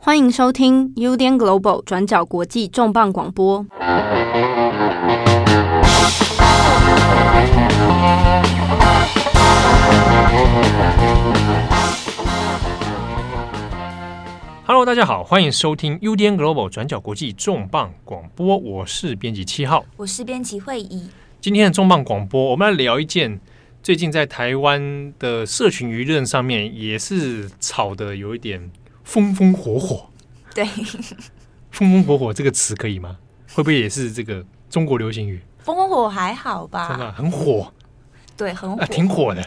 欢迎收听 UDN Global 转角国际重磅广播。Hello，大家好，欢迎收听 UDN Global 转角国际重磅广播。我是编辑七号，我是编辑会议。今天的重磅广播，我们来聊一件最近在台湾的社群舆论上面也是吵的有一点。风风火火，对，风风火火这个词可以吗？会不会也是这个中国流行语？风风火还好吧？真的很火，对，很火，啊，挺火的。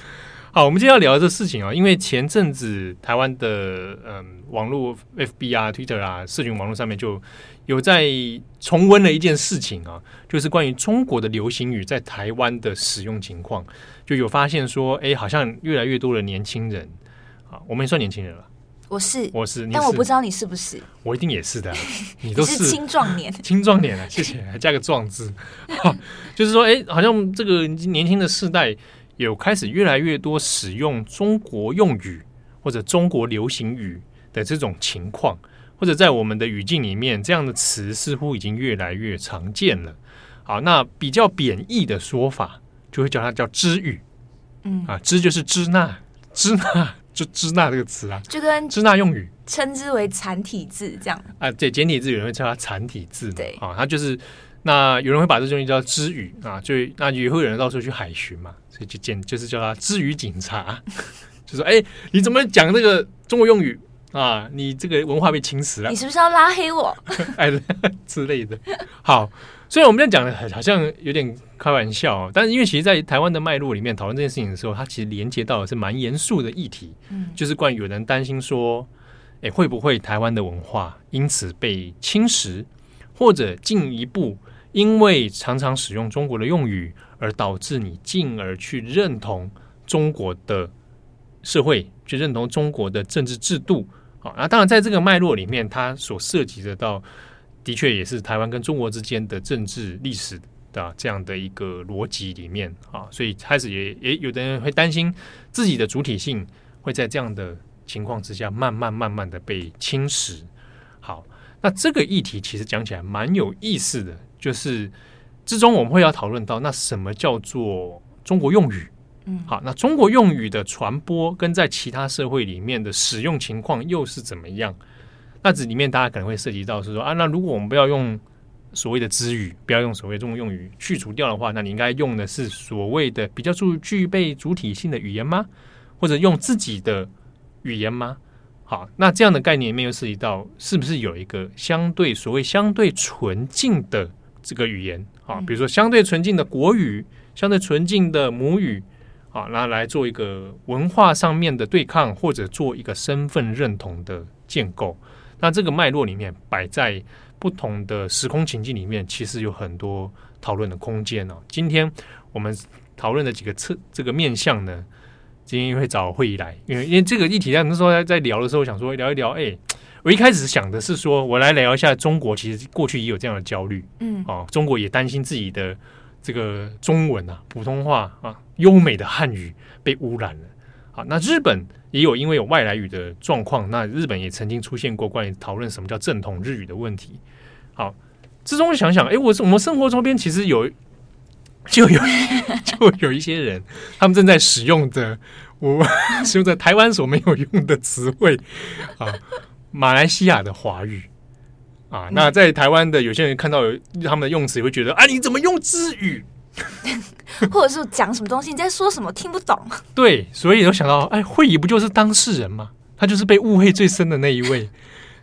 好，我们今天要聊的这个事情啊，因为前阵子台湾的嗯网络 FB 啊、Twitter 啊、社群网络上面就有在重温了一件事情啊，就是关于中国的流行语在台湾的使用情况，就有发现说，哎，好像越来越多的年轻人啊，我们也算年轻人了。我是，我是，但我不知道你是不是。我一定也是的，你都是，是青壮年，青壮年啊！谢谢，还加个“壮”字，就是说，哎，好像这个年轻的世代有开始越来越多使用中国用语或者中国流行语的这种情况，或者在我们的语境里面，这样的词似乎已经越来越常见了。好，那比较贬义的说法，就会叫它叫“知语”。嗯啊，“知”就是支那，支那。就支那这个词啊，就跟支那用语称之为残体字这样啊，对，简体字有人会叫它残体字，对啊，它就是那有人会把这东西叫支语啊，就那也会有人到处去海巡嘛，所以就简就是叫它支语警察，就说哎、欸，你怎么讲这个中国用语啊？你这个文化被侵蚀了，你是不是要拉黑我？哎 之类的，好。虽然我们这样讲的好像有点开玩笑，但是因为其实，在台湾的脉络里面讨论这件事情的时候，它其实连接到的是蛮严肃的议题，嗯，就是关于有人担心说，哎，会不会台湾的文化因此被侵蚀，或者进一步因为常常使用中国的用语，而导致你进而去认同中国的社会，去认同中国的政治制度啊？那当然，在这个脉络里面，它所涉及的到。的确也是台湾跟中国之间的政治历史的这样的一个逻辑里面啊，所以开始也也有的人会担心自己的主体性会在这样的情况之下慢慢慢慢的被侵蚀。好，那这个议题其实讲起来蛮有意思的，就是之中我们会要讨论到那什么叫做中国用语？嗯，好，那中国用语的传播跟在其他社会里面的使用情况又是怎么样？那这里面大家可能会涉及到是说啊，那如果我们不要用所谓的之语，不要用所谓中国用语去除掉的话，那你应该用的是所谓的比较具具备主体性的语言吗？或者用自己的语言吗？好，那这样的概念里面又涉及到是不是有一个相对所谓相对纯净的这个语言啊？比如说相对纯净的国语，相对纯净的母语啊，那来做一个文化上面的对抗，或者做一个身份认同的建构。那这个脉络里面摆在不同的时空情境里面，其实有很多讨论的空间哦。今天我们讨论的几个侧这个面向呢，今天会找会议来，因为因为这个议题，那时候在在聊的时候，想说聊一聊。哎，我一开始想的是说，我来聊一下中国，其实过去也有这样的焦虑，嗯，哦，中国也担心自己的这个中文啊、普通话啊、优美的汉语被污染了。好，那日本。也有因为有外来语的状况，那日本也曾经出现过关于讨论什么叫正统日语的问题。好，之中想想，哎，我我们生活周边其实有 就有 就有一些人，他们正在使用着我 使用着台湾所没有用的词汇啊，马来西亚的华语啊。那在台湾的有些人看到有他们的用词，也会觉得啊，你怎么用之语？或者是讲什么东西？你在说什么？听不懂。对，所以有想到，哎，会议不就是当事人吗？他就是被误会最深的那一位，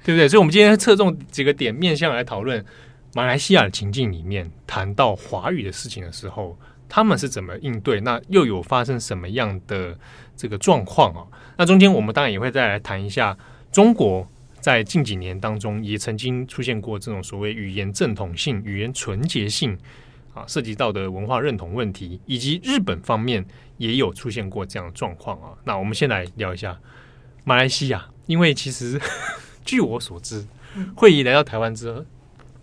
对不对？所以，我们今天侧重几个点面向来讨论马来西亚的情境里面，谈到华语的事情的时候，他们是怎么应对？那又有发生什么样的这个状况啊？那中间我们当然也会再来谈一下，中国在近几年当中也曾经出现过这种所谓语言正统性、语言纯洁性。啊，涉及到的文化认同问题，以及日本方面也有出现过这样的状况啊。那我们先来聊一下马来西亚，因为其实据我所知，惠仪来到台湾之后，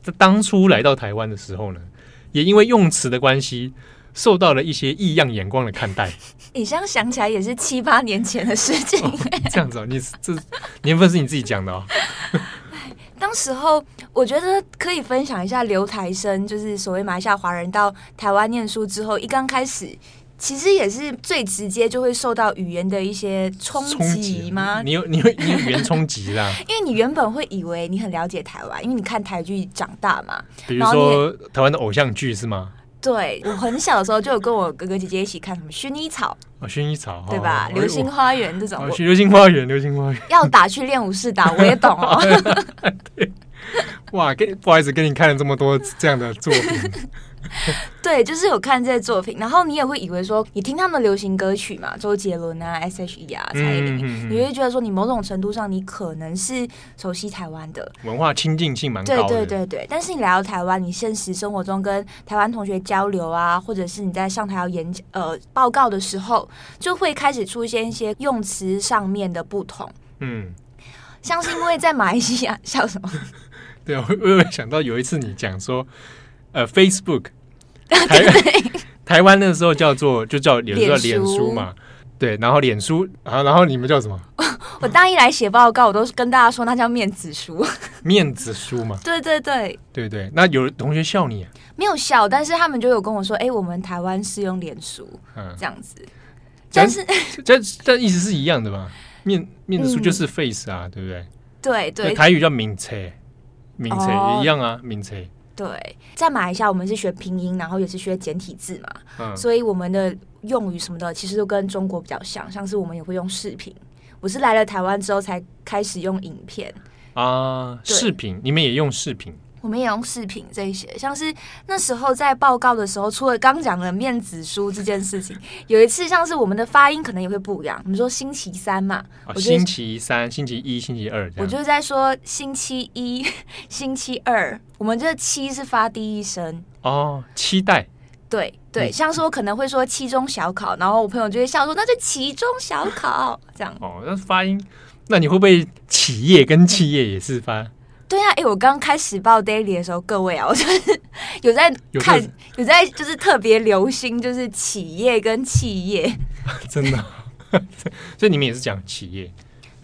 在当初来到台湾的时候呢，也因为用词的关系，受到了一些异样眼光的看待。你这样想起来也是七八年前的事情。哦，这样子哦，你这年份是你自己讲的哦。当时候我觉得可以分享一下留台生，就是所谓马来西亚华人到台湾念书之后，一刚开始。其实也是最直接就会受到语言的一些冲击吗？你有你有你有语言冲击啦，因为你原本会以为你很了解台湾，因为你看台剧长大嘛。比如说台湾的偶像剧是吗？对，我很小的时候就有跟我哥哥姐姐一起看什么薰衣草啊，薰衣草对吧？流星花园这种，流星花园，流星花园要打去练武士打，我也懂哦。对，哇，跟不好意思，跟你看了这么多这样的作品。对，就是有看这些作品，然后你也会以为说，你听他们的流行歌曲嘛，周杰伦啊、S.H.E 啊、蔡依林，嗯、你会觉得说，你某种程度上你可能是熟悉台湾的文化亲近性蛮高的。对对对对，但是你来到台湾，你现实生活中跟台湾同学交流啊，或者是你在上台要演讲呃报告的时候，就会开始出现一些用词上面的不同。嗯，像是因为在马来西亚 笑什么？对啊，我我有想到有一次你讲说，呃，Facebook。台台湾那个时候叫做就叫脸书叫脸书嘛，对，然后脸书，然后然后你们叫什么？我大一来写报告，我都是跟大家说那叫面子书，面子书嘛。对对对对对，那有同学笑你？啊没有笑，但是他们就有跟我说，哎，我们台湾是用脸书，嗯，这样子。但是这这意思是一样的吧？面面子书就是 face 啊，对不对？对对，台语叫名册，名册也一样啊，名册。对，在马来西亚我们是学拼音，然后也是学简体字嘛，嗯、所以我们的用语什么的其实都跟中国比较像，像是我们也会用视频。我是来了台湾之后才开始用影片啊，视频，你们也用视频？我们也用视频这一些，像是那时候在报告的时候，除了刚讲的面子书这件事情，有一次像是我们的发音可能也会不一样。我们说星期三嘛，哦、星期三、星期一、星期二，我就在说星期一、星期二。我们这个七是发第一声哦，期待。对对，像是我可能会说期中小考，然后我朋友就会笑说那是期中小考这样。哦，那发音，那你会不会企业跟企业也是发？对呀、啊，哎，我刚开始报 daily 的时候，各位啊，我就是有在看，有，有在就是特别留心，就是企业跟企业，真的，所以你们也是讲企业？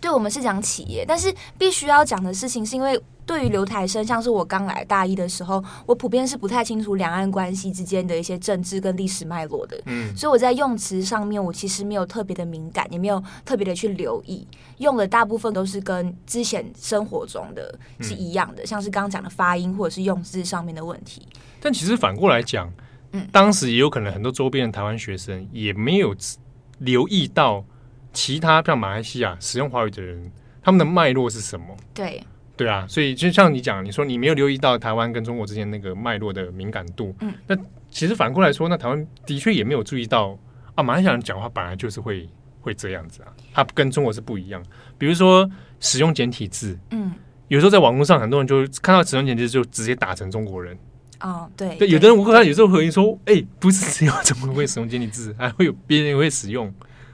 对，我们是讲企业，但是必须要讲的事情是因为。对于留台生，像是我刚来大一的时候，我普遍是不太清楚两岸关系之间的一些政治跟历史脉络的，嗯，所以我在用词上面，我其实没有特别的敏感，也没有特别的去留意，用的大部分都是跟之前生活中的是一样的，嗯、像是刚刚讲的发音或者是用字上面的问题。但其实反过来讲，嗯，当时也有可能很多周边的台湾学生也没有留意到其他像马来西亚使用华语的人，他们的脉络是什么？对。对啊，所以就像你讲，你说你没有留意到台湾跟中国之间那个脉络的敏感度，嗯，那其实反过来说，那台湾的确也没有注意到啊，马来西亚人讲话本来就是会会这样子啊，它跟中国是不一样。比如说使用简体字，嗯，有时候在网络上很多人就看到使用简体字就直接打成中国人，哦，对，对，有的人我看他有时候回应说，哎，不是只有中国人会使用简体字，还会有别人也会使用。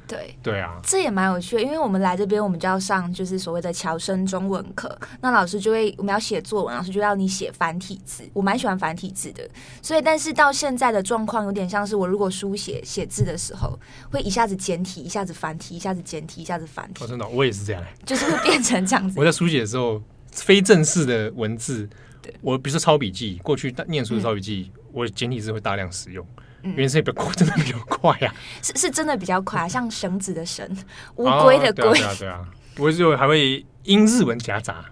对对啊，这也蛮有趣的，因为我们来这边，我们就要上就是所谓的侨生中文课。那老师就会，我们要写作文，老师就要你写繁体字。我蛮喜欢繁体字的，所以但是到现在的状况有点像是，我如果书写写字的时候，会一下子简体，一下子繁体，一下子简体，一下子繁体。哦，真的，我也是这样，就是会变成这样子。我在书写的时候，非正式的文字，对我比如说抄笔记，过去念书的抄笔记，嗯、我简体字会大量使用。原生比较快，真的比较快呀，是是真的比较快，像绳子的绳，乌龟的龟，对啊对啊，我就还会英日文夹杂，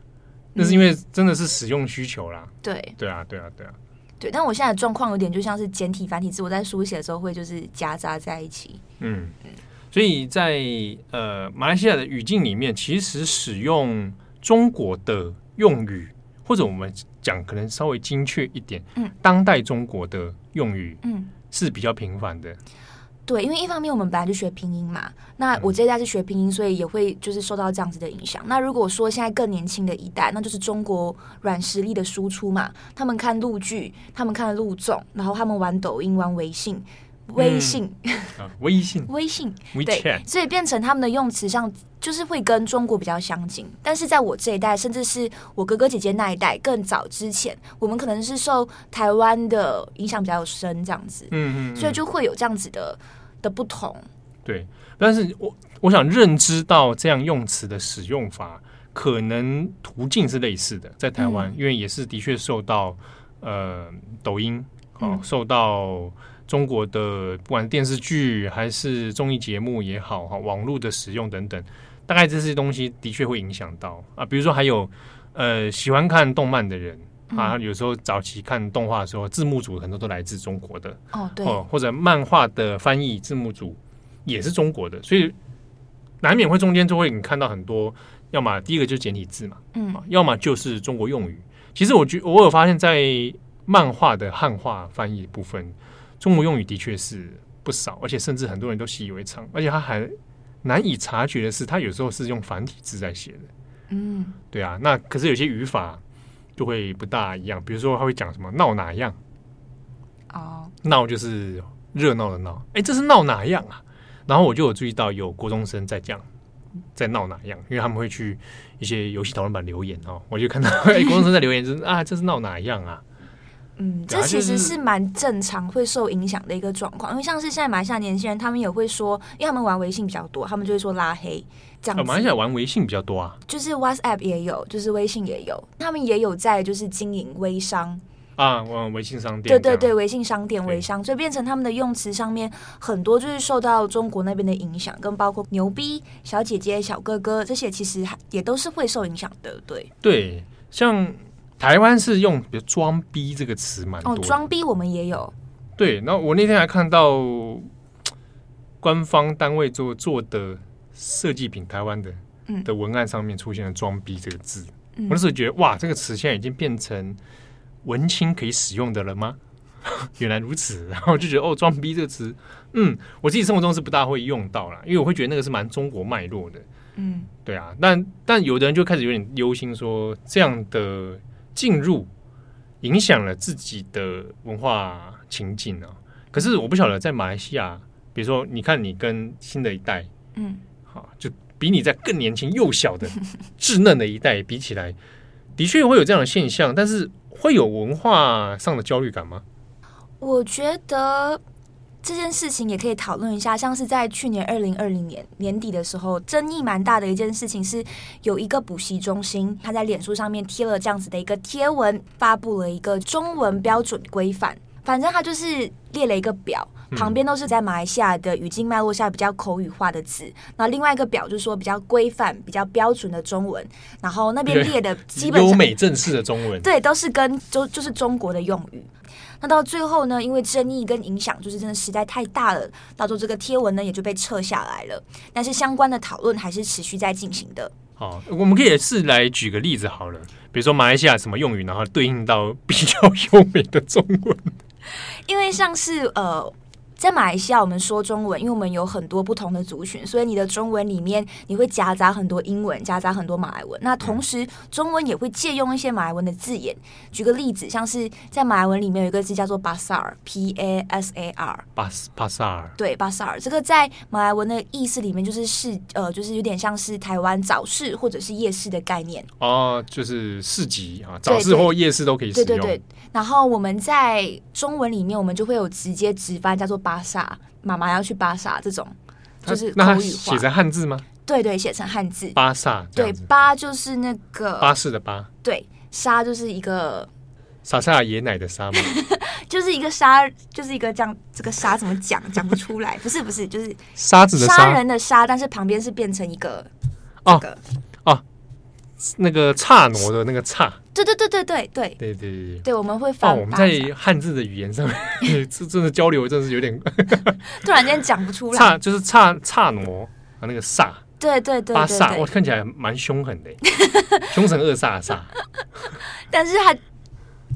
那是因为真的是使用需求啦。对。对啊对啊对啊，对，但我现在的状况有点就像是简体繁体字，我在书写的时候会就是夹杂在一起。嗯。嗯，所以在呃马来西亚的语境里面，其实使用中国的用语，或者我们讲可能稍微精确一点，嗯，当代中国的用语，嗯。是比较频繁的，对，因为一方面我们本来就学拼音嘛，那我这一代是学拼音，所以也会就是受到这样子的影响。那如果说现在更年轻的一代，那就是中国软实力的输出嘛，他们看陆剧，他们看陆总，然后他们玩抖音、玩微信。微信，嗯、微信，微信，对，WeChat 所以变成他们的用词上就是会跟中国比较相近。但是在我这一代，甚至是我哥哥姐姐那一代更早之前，我们可能是受台湾的影响比较深，这样子，嗯，嗯嗯，所以就会有这样子的的不同。对，但是我我想认知到这样用词的使用法，可能途径是类似的，在台湾，嗯、因为也是的确受到呃抖音哦，嗯、受到中国的不管电视剧还是综艺节目也好哈，网络的使用等等，大概这些东西的确会影响到啊。比如说还有呃喜欢看动漫的人。啊，有时候早期看动画的时候，字幕组很多都来自中国的哦，对，或者漫画的翻译字幕组也是中国的，所以难免会中间就会你看到很多，要么第一个就是简体字嘛，嗯，要么就是中国用语。其实我觉我有发现，在漫画的汉化翻译部分，中国用语的确是不少，而且甚至很多人都习以为常，而且他还难以察觉的是，他有时候是用繁体字在写的，嗯，对啊，那可是有些语法。就会不大一样，比如说他会讲什么闹哪样，哦，闹就是热闹的闹，哎，这是闹哪样啊？然后我就有注意到有国中生在讲，在闹哪样，因为他们会去一些游戏讨论版留言哦，我就看到哎，国中生在留言，就是啊，这是闹哪样啊？嗯，这其实是蛮正常会受影响的一个状况，因为像是现在马来西亚年轻人，他们也会说，因为他们玩微信比较多，他们就会说拉黑。这样子，马来西亚玩微信比较多啊，就是 WhatsApp 也有，就是微信也有，他们也有在就是经营微商。啊，玩微信商店，对对对，微信商店微商，所以变成他们的用词上面很多就是受到中国那边的影响，跟包括牛逼、小姐姐、小哥哥这些，其实也都是会受影响的。对。对，像台湾是用比如“装逼”这个词蛮多，哦，装逼我们也有。对，然后我那天还看到官方单位做做的。设计品台湾的的文案上面出现了“装逼”这个字，嗯、我那时候觉得哇，这个词现在已经变成文青可以使用的了吗？原来如此，然后就觉得哦，“装逼”这个词，嗯，我自己生活中是不大会用到啦，因为我会觉得那个是蛮中国脉络的，嗯，对啊，但但有的人就开始有点忧心，说这样的进入影响了自己的文化情景啊。可是我不晓得在马来西亚，比如说你看你跟新的一代，嗯。好就比你在更年轻、幼小的、稚嫩的一代比起来，的确会有这样的现象，但是会有文化上的焦虑感吗？我觉得这件事情也可以讨论一下。像是在去年二零二零年年底的时候，争议蛮大的一件事情是，有一个补习中心，他在脸书上面贴了这样子的一个贴文，发布了一个中文标准规范。反正他就是列了一个表，旁边都是在马来西亚的语境脉络下比较口语化的字。那另外一个表就是说比较规范、比较标准的中文。然后那边列的基本优美正式的中文，对，都是跟就就是中国的用语。那到最后呢，因为争议跟影响就是真的实在太大了，到时候这个贴文呢也就被撤下来了。但是相关的讨论还是持续在进行的。好，我们可以是来举个例子好了，比如说马来西亚什么用语，然后对应到比较优美的中文。因为像是呃。在马来西亚，我们说中文，因为我们有很多不同的族群，所以你的中文里面你会夹杂很多英文，夹杂很多马来文。那同时，中文也会借用一些马来文的字眼。举个例子，像是在马来文里面有一个字叫做 pasar，p a s a r，pas pasar，对 pasar，这个在马来文的意思里面就是市，呃，就是有点像是台湾早市或者是夜市的概念。哦，就是市集啊，早市或夜市都可以使用。对对对。然后我们在中文里面，我们就会有直接直翻，叫做。巴萨，妈妈要去巴萨，这种就是口语化。写成汉字吗？对对，写成汉字。巴萨，对，巴就是那个巴士的巴。对，沙就是一个撒下野奶的沙吗？就是一个沙，就是一个这样，这个沙怎么讲？讲不出来。不是不是，就是沙子的杀人的沙，但是旁边是变成一个这个。那个刹挪的那个刹，对对对对对对对对对对，我们会发。我们在汉字的语言上面，这真的交流真的是有点 突然间讲不出来。刹就是刹刹挪啊，那个刹，对对对，八煞，我看起来蛮凶狠的，凶神恶煞的煞。但是他，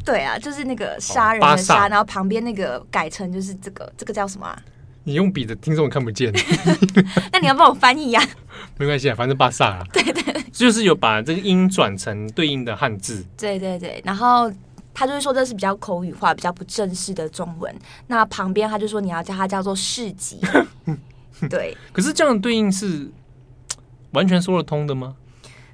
对啊，就是那个杀人的杀，然后旁边那个改成就是这个，这个叫什么？你用笔的听众看不见，那你要帮我翻译呀？没关系啊，反正巴萨啊。对对，就是有把这个音转成对应的汉字。对对对，然后他就会说这是比较口语化、比较不正式的中文。那旁边他就说你要叫它叫做市集。对，可是这样的对应是完全说得通的吗？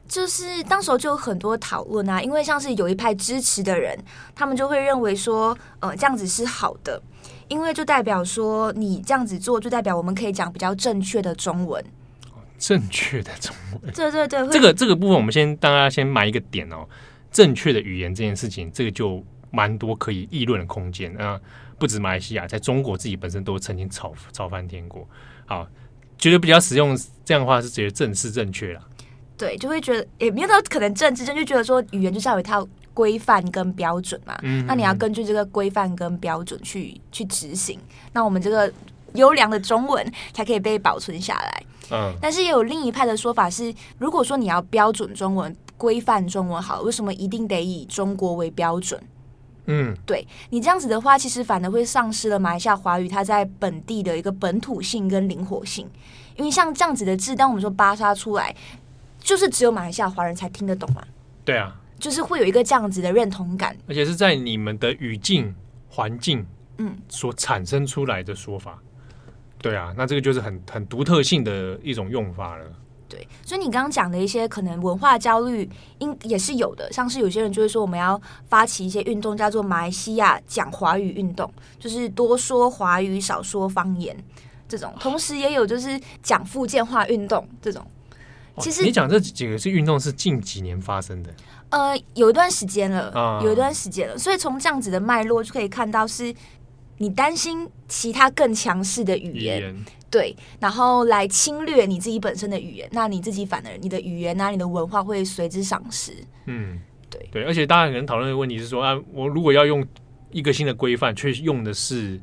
就是当时候就有很多讨论啊，因为像是有一派支持的人，他们就会认为说，呃，这样子是好的。因为就代表说，你这样子做，就代表我们可以讲比较正确的中文。正确的中文。对对对，这个这个部分我们先大家先埋一个点哦。正确的语言这件事情，这个就蛮多可以议论的空间啊。不止马来西亚，在中国自己本身都曾经吵吵翻天过。好，觉得比较实用这样的话是觉得正式正确了。对，就会觉得也没有到可能政治，就觉得说语言就是要有一套规范跟标准嘛。嗯，那你要根据这个规范跟标准去去执行，那我们这个优良的中文才可以被保存下来。嗯，但是也有另一派的说法是，如果说你要标准中文。规范中文好，为什么一定得以中国为标准？嗯，对你这样子的话，其实反而会丧失了马来西亚华语它在本地的一个本土性跟灵活性。因为像这样子的字，当我们说巴沙出来，就是只有马来西亚华人才听得懂嘛。对啊，就是会有一个这样子的认同感，而且是在你们的语境环境嗯所产生出来的说法。嗯、对啊，那这个就是很很独特性的一种用法了。对，所以你刚刚讲的一些可能文化焦虑，应也是有的。像是有些人就会说，我们要发起一些运动，叫做马来西亚讲华语运动，就是多说华语，少说方言这种。同时也有就是讲福建话运动这种。其实你讲这几个是运动是近几年发生的，呃，有一段时间了，有一段时间了。所以从这样子的脉络就可以看到，是你担心其他更强势的语言。语言对，然后来侵略你自己本身的语言，那你自己反而你的语言啊，你的文化会随之丧失。嗯，对对，而且大家可能讨论的问题是说啊，我如果要用一个新的规范，却用的是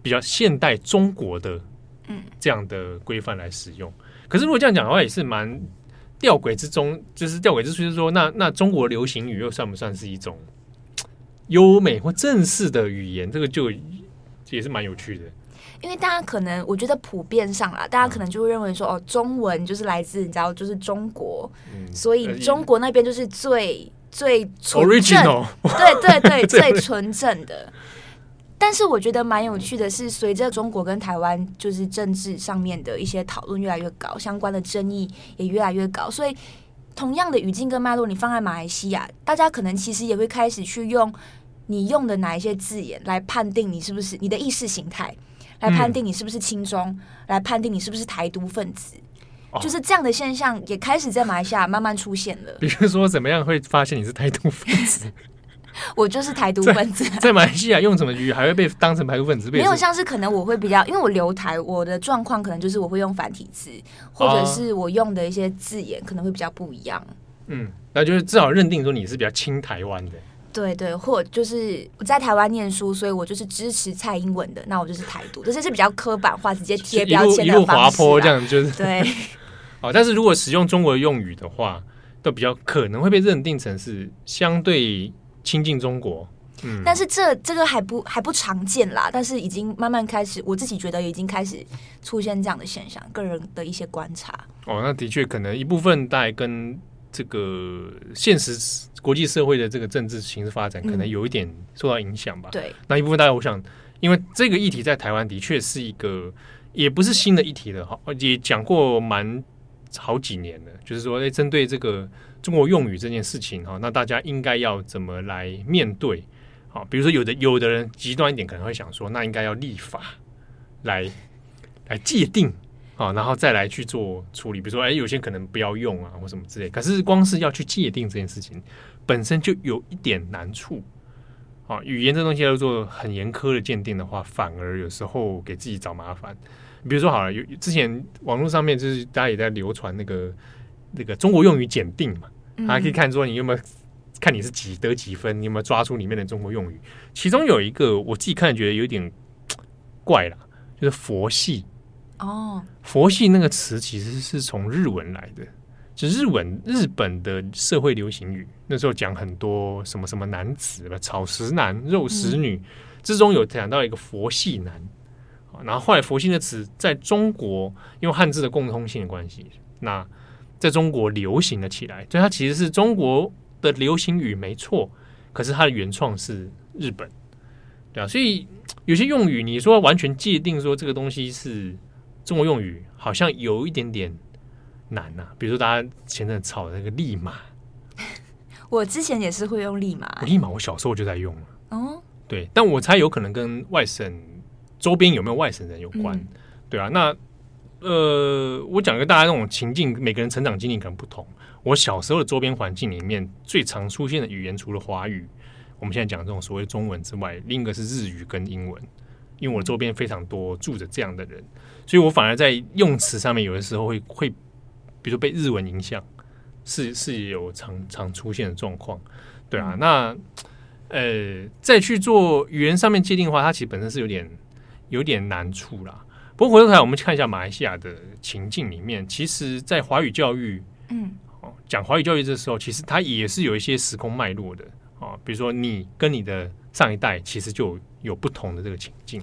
比较现代中国的嗯这样的规范来使用，嗯、可是如果这样讲的话，也是蛮吊诡之中，就是吊诡之处，就是说，那那中国流行语又算不算是一种优美或正式的语言？这个就也是蛮有趣的。因为大家可能，我觉得普遍上啦，大家可能就会认为说，哦，中文就是来自你知道，就是中国，嗯、所以中国那边就是最最纯正，Original 对对对，最纯正的。但是我觉得蛮有趣的是，随着中国跟台湾就是政治上面的一些讨论越来越高，相关的争议也越来越高，所以同样的语境跟脉络，你放在马来西亚，大家可能其实也会开始去用你用的哪一些字眼来判定你是不是你的意识形态。来判定你是不是亲中，嗯、来判定你是不是台独分子，哦、就是这样的现象也开始在马来西亚慢慢出现了。比如说，怎么样会发现你是台独分子？我就是台独分子在。马来西亚用什么语还会被当成台独分子？没有，像是可能我会比较，因为我留台，我的状况可能就是我会用繁体字，或者是我用的一些字眼可能会比较不一样。嗯，那就是至少认定说你是比较亲台湾的。对对，或就是我在台湾念书，所以我就是支持蔡英文的，那我就是台独，这些是比较刻板化、直接贴标签的一路滑坡这样，就是对。哦，但是如果使用中国用语的话，都比较可能会被认定成是相对亲近中国。嗯，但是这这个还不还不常见啦，但是已经慢慢开始，我自己觉得已经开始出现这样的现象，个人的一些观察。哦，那的确可能一部分大概跟。这个现实国际社会的这个政治形势发展，可能有一点受到影响吧。嗯、对，那一部分大家，我想，因为这个议题在台湾的确是一个，也不是新的议题了哈，也讲过蛮好几年了。就是说，哎，针对这个中国用语这件事情哈，那大家应该要怎么来面对？好，比如说有的有的人极端一点，可能会想说，那应该要立法来来界定。啊，然后再来去做处理，比如说，哎，有些可能不要用啊，或什么之类。可是，光是要去界定这件事情，本身就有一点难处。啊，语言这东西要做很严苛的鉴定的话，反而有时候给自己找麻烦。比如说，好了，有之前网络上面就是大家也在流传那个那个中国用语检定嘛，还可以看说你有没有看你是几得几分，你有没有抓出里面的中国用语。其中有一个我自己看觉得有点怪了，就是佛系。哦，佛系那个词其实是从日文来的，就日文日本的社会流行语，那时候讲很多什么什么男子吧，草食男、肉食女，嗯、之中有讲到一个佛系男，然后后来佛系的词在中国因为汉字的共通性的关系，那在中国流行了起来，所以它其实是中国的流行语没错，可是它的原创是日本，对啊，所以有些用语你说完全界定说这个东西是。中国用语好像有一点点难呐、啊，比如说大家前阵炒的那个“立马”，我之前也是会用“立马”。立马，我小时候就在用了。哦，对，但我猜有可能跟外省周边有没有外省人有关，嗯、对啊。那呃，我讲给大家那种情境，每个人成长经历可能不同。我小时候的周边环境里面，最常出现的语言除了华语，我们现在讲这种所谓中文之外，另一个是日语跟英文。因为我周边非常多住着这样的人，所以我反而在用词上面有的时候会会，比如说被日文影响，是是有常常出现的状况。对啊，那呃，再去做语言上面界定的话，它其实本身是有点有点难处啦。不过回头来，我们看一下马来西亚的情境里面，其实，在华语教育，嗯，讲华语教育的时候，其实它也是有一些时空脉络的啊。比如说，你跟你的上一代，其实就有不同的这个情境。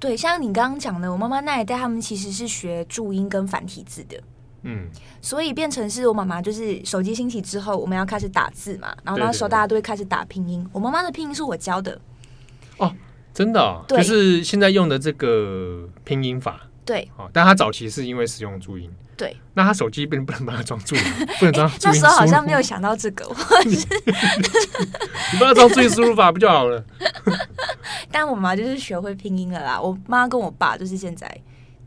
对，像你刚刚讲的，我妈妈那一代，他们其实是学注音跟繁体字的。嗯，所以变成是我妈妈，就是手机兴起之后，我们要开始打字嘛，然后那时候大家都会开始打拼音。我妈妈的拼音是我教的。哦，真的、哦，就是现在用的这个拼音法。对，哦，但他早期是因为使用注音。对，那他手机不能不能把它装注音，不能装。那时候好像没有想到这个，我是 你把它装注音输入法不就好了？但我妈就是学会拼音了啦。我妈跟我爸就是现在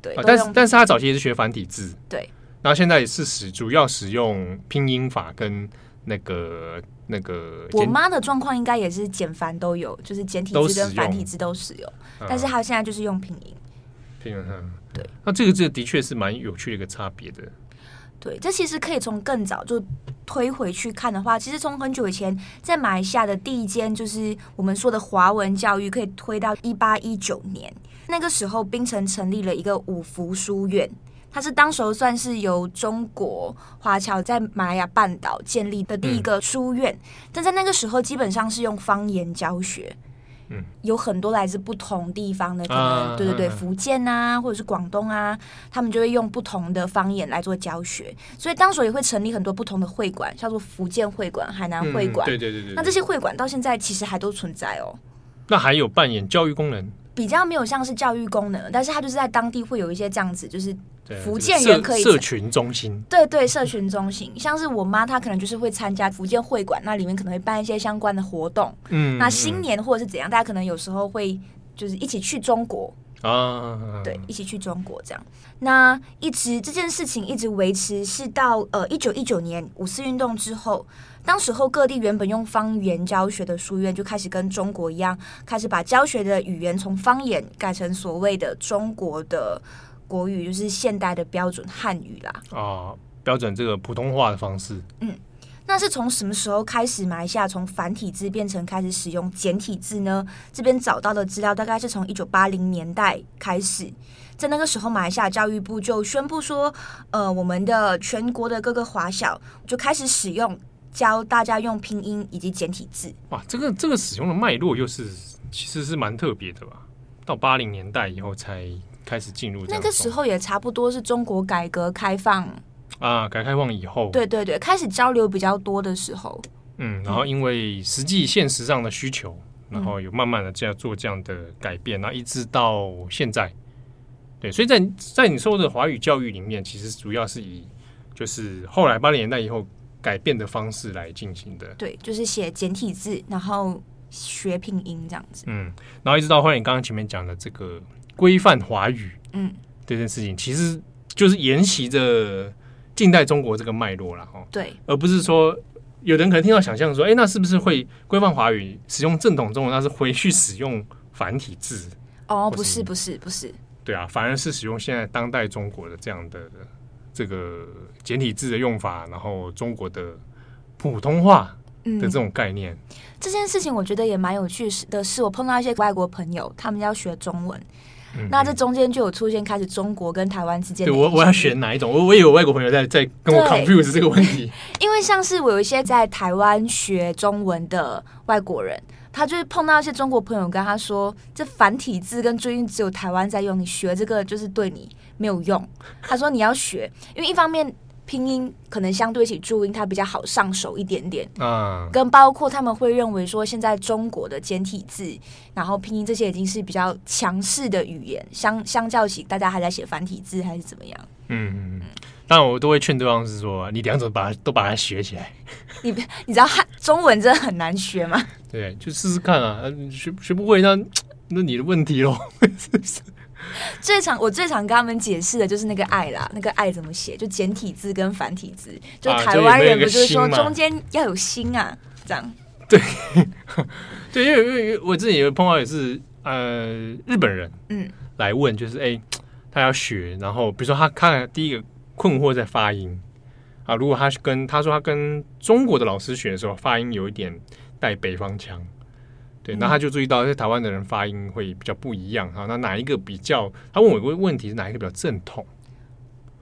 对，但是但是他早期也是学繁体字。对。然后现在也是使主要使用拼音法跟那个那个。我妈的状况应该也是简繁都有，就是简体字跟繁体字都使用，但是她现在就是用拼音。拼音，对。那这个这个的确是蛮有趣的一个差别的。对，这其实可以从更早就推回去看的话，其实从很久以前，在马来西亚的第一间就是我们说的华文教育，可以推到一八一九年，那个时候槟城成立了一个五福书院。它是当时候算是由中国华侨在马来亚半岛建立的第一个书院，嗯、但在那个时候基本上是用方言教学，嗯，有很多来自不同地方的，可能、啊、对对对，福建啊，或者是广东啊，他们就会用不同的方言来做教学，所以当时候也会成立很多不同的会馆，叫做福建会馆、海南会馆、嗯，对对对对，那这些会馆到现在其实还都存在哦。那还有扮演教育功能？比较没有像是教育功能，但是它就是在当地会有一些这样子，就是福建人可以社群中心，对对，社群中心，像是我妈她可能就是会参加福建会馆，那里面可能会办一些相关的活动，嗯，那新年或者是怎样，大家可能有时候会就是一起去中国啊，对，一起去中国这样，那一直这件事情一直维持是到呃一九一九年五四运动之后。当时候各地原本用方言教学的书院就开始跟中国一样，开始把教学的语言从方言改成所谓的中国的国语，就是现代的标准汉语啦。啊，标准这个普通话的方式。嗯，那是从什么时候开始马来西亚从繁体字变成开始使用简体字呢？这边找到的资料大概是从一九八零年代开始，在那个时候马来西亚教育部就宣布说，呃，我们的全国的各个华小就开始使用。教大家用拼音以及简体字。哇，这个这个使用的脉络又是其实是蛮特别的吧？到八零年代以后才开始进入。那个时候也差不多是中国改革开放啊，改革开放以后，对对对，开始交流比较多的时候。嗯，然后因为实际现实上的需求，嗯、然后有慢慢的这样做这样的改变，然后一直到现在。对，所以在在你说的华语教育里面，其实主要是以就是后来八零年代以后。改变的方式来进行的，对，就是写简体字，然后学拼音这样子。嗯，然后一直到后来你刚刚前面讲的这个规范华语，嗯，这件事情其实就是沿袭着近代中国这个脉络了哈。对，而不是说有人可能听到想象说，哎，那是不是会规范华语使用正统中文，那是回去使用繁体字？哦，不是，不是，不是。对啊，反而是使用现在当代中国的这样的。这个简体字的用法，然后中国的普通话的这种概念，嗯、这件事情我觉得也蛮有趣的是，我碰到一些外国朋友，他们要学中文，嗯、那这中间就有出现开始中国跟台湾之间的。对，我我要选哪一种？我我也有外国朋友在在跟我 confuse 这个问题，因为像是我有一些在台湾学中文的外国人。他就是碰到一些中国朋友，跟他说：“这繁体字跟注音只有台湾在用，你学这个就是对你没有用。”他说：“你要学，因为一方面拼音可能相对起注音，它比较好上手一点点。嗯，跟包括他们会认为说，现在中国的简体字，然后拼音这些已经是比较强势的语言，相相较起大家还在写繁体字还是怎么样？嗯嗯嗯。但我都会劝对方是说，你两种把它都把它学起来。你你知道汉中文真的很难学吗？对，就试试看啊，学学不会那那你的问题喽。最常我最常跟他们解释的就是那个爱啦，那个爱怎么写？就简体字跟繁体字。就台湾人不就是说中间要有心啊？这样。对，对，因为因为我自己有碰到也是呃日本人，嗯，来问就是哎、欸，他要学，然后比如说他看第一个困惑在发音啊，如果他跟他说他跟中国的老师学的时候，发音有一点带北方腔。对，那他就注意到，在台湾的人发音会比较不一样哈。那哪一个比较？他问我一个问题是哪一个比较正统？